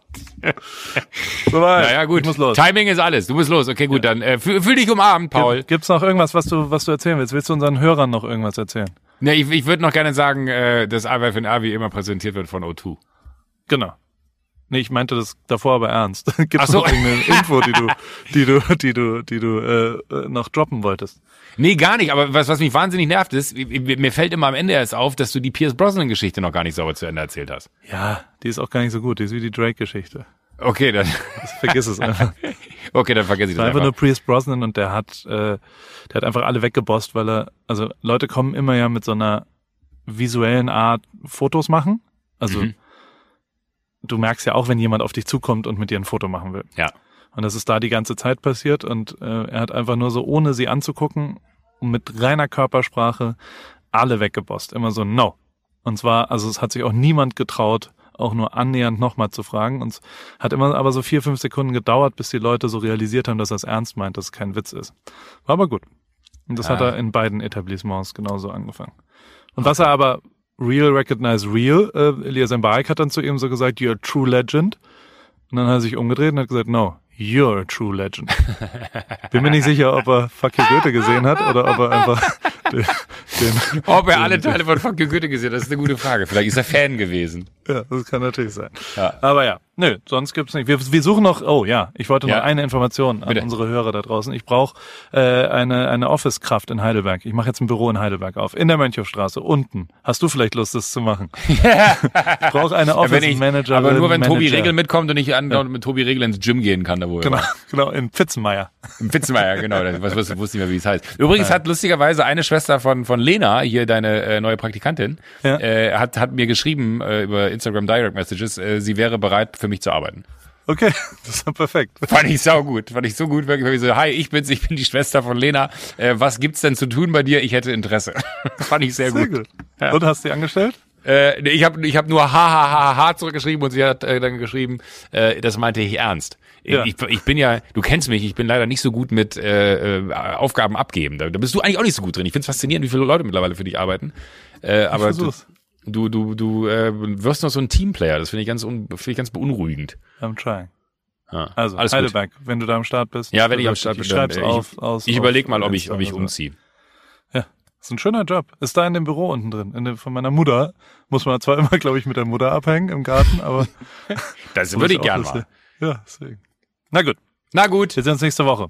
Soweit. Naja, gut. Ich muss los. Timing ist alles. Du musst los. Okay, gut, ja. dann äh, fühl, fühl dich umarmt, Paul. Gibt es noch irgendwas, was du, was du erzählen willst? Willst du unseren Hörern noch irgendwas erzählen? Ne, ich, ich würde noch gerne sagen, äh, dass AWFNA wie immer präsentiert wird von O2. Genau. Nee, ich meinte das davor aber ernst. *laughs* Gibt es so. noch irgendeine Info, die du, die du, die du, die du äh, äh, noch droppen wolltest? Nee, gar nicht. Aber was, was mich wahnsinnig nervt, ist, mir fällt immer am Ende erst auf, dass du die Pierce Brosnan-Geschichte noch gar nicht sauber zu Ende erzählt hast. Ja, die ist auch gar nicht so gut. Die ist wie die Drake-Geschichte. Okay, dann vergiss es *laughs* einfach. okay, dann vergesse ich das einfach. Einfach nur Pierce Brosnan und der hat, äh, der hat einfach alle weggebosst, weil er, also Leute kommen immer ja mit so einer visuellen Art Fotos machen. Also mhm du merkst ja auch, wenn jemand auf dich zukommt und mit dir ein Foto machen will. Ja. Und das ist da die ganze Zeit passiert und äh, er hat einfach nur so, ohne sie anzugucken, mit reiner Körpersprache alle weggebosst. Immer so, no. Und zwar, also es hat sich auch niemand getraut, auch nur annähernd nochmal zu fragen. Und es hat immer aber so vier, fünf Sekunden gedauert, bis die Leute so realisiert haben, dass er es ernst meint, dass es kein Witz ist. War aber gut. Und das ah. hat er in beiden Etablissements genauso angefangen. Und was er aber Real Recognize Real. Äh, Elias Mbarek hat dann zu ihm so gesagt, you're a true legend. Und dann hat er sich umgedreht und hat gesagt, no, you're a true legend. *laughs* Bin mir nicht sicher, ob er Fuck you Goethe gesehen hat oder ob er einfach *laughs* den, den Ob er den, alle Teile von Fuck you Goethe gesehen hat, das ist eine gute Frage. Vielleicht ist er Fan gewesen. Ja, das kann natürlich sein. Ja. Aber ja, nö, sonst gibt's nicht. Wir, wir suchen noch, oh ja, ich wollte noch ja. eine Information an Bitte. unsere Hörer da draußen. Ich brauche äh, eine, eine Office-Kraft in Heidelberg. Ich mache jetzt ein Büro in Heidelberg auf, in der Mönchhofstraße, unten. Hast du vielleicht Lust, das zu machen? *laughs* ich brauche eine Office-Manager. Aber nur, wenn Manager. Tobi Regel mitkommt und ich an, ja. mit Tobi Regel ins Gym gehen kann, da wo Genau, *laughs* genau in Pfitzenmeier. In Pfitzenmeier, genau. Was, was, wusste nicht mehr, wie es heißt. Übrigens ja. hat lustigerweise eine Schwester von, von Lena, hier deine äh, neue Praktikantin, äh, hat, hat mir geschrieben äh, über Instagram Direct Message, Messages, äh, sie wäre bereit, für mich zu arbeiten. Okay, *laughs* das ist perfekt. Fand ich sau gut. Fand ich so gut, wirklich so, hi, ich bin's, ich bin die Schwester von Lena. Äh, was gibt's denn zu tun bei dir? Ich hätte Interesse. *laughs* Fand ich sehr, sehr gut. gut. Ja. Und hast du die angestellt? Äh, ich habe ich hab nur ha ha ha ha zurückgeschrieben und sie hat äh, dann geschrieben, äh, das meinte ich ernst. Ja. Ich, ich bin ja, du kennst mich, ich bin leider nicht so gut mit äh, äh, Aufgaben abgeben. Da, da bist du eigentlich auch nicht so gut drin. Ich find's faszinierend, wie viele Leute mittlerweile für dich arbeiten. Äh, aber du, Du, du, du äh, wirst noch so ein Teamplayer. Das finde ich ganz, finde ich ganz beunruhigend. I'm trying. Ja, also alles Heidelberg, gut. wenn du da am Start bist. Ja, wenn ich am Start bin, dann, auf, ich, aus, ich überlege mal, ob ich, ob ich umziehe. Ja, ist ein schöner Job. Ist da in dem Büro unten drin. In dem, von meiner Mutter muss man zwar immer, glaube ich, mit der Mutter abhängen im Garten, aber *laughs* das würde ich gern mal. Ja, deswegen. Na gut. Na gut. Wir sehen uns nächste Woche.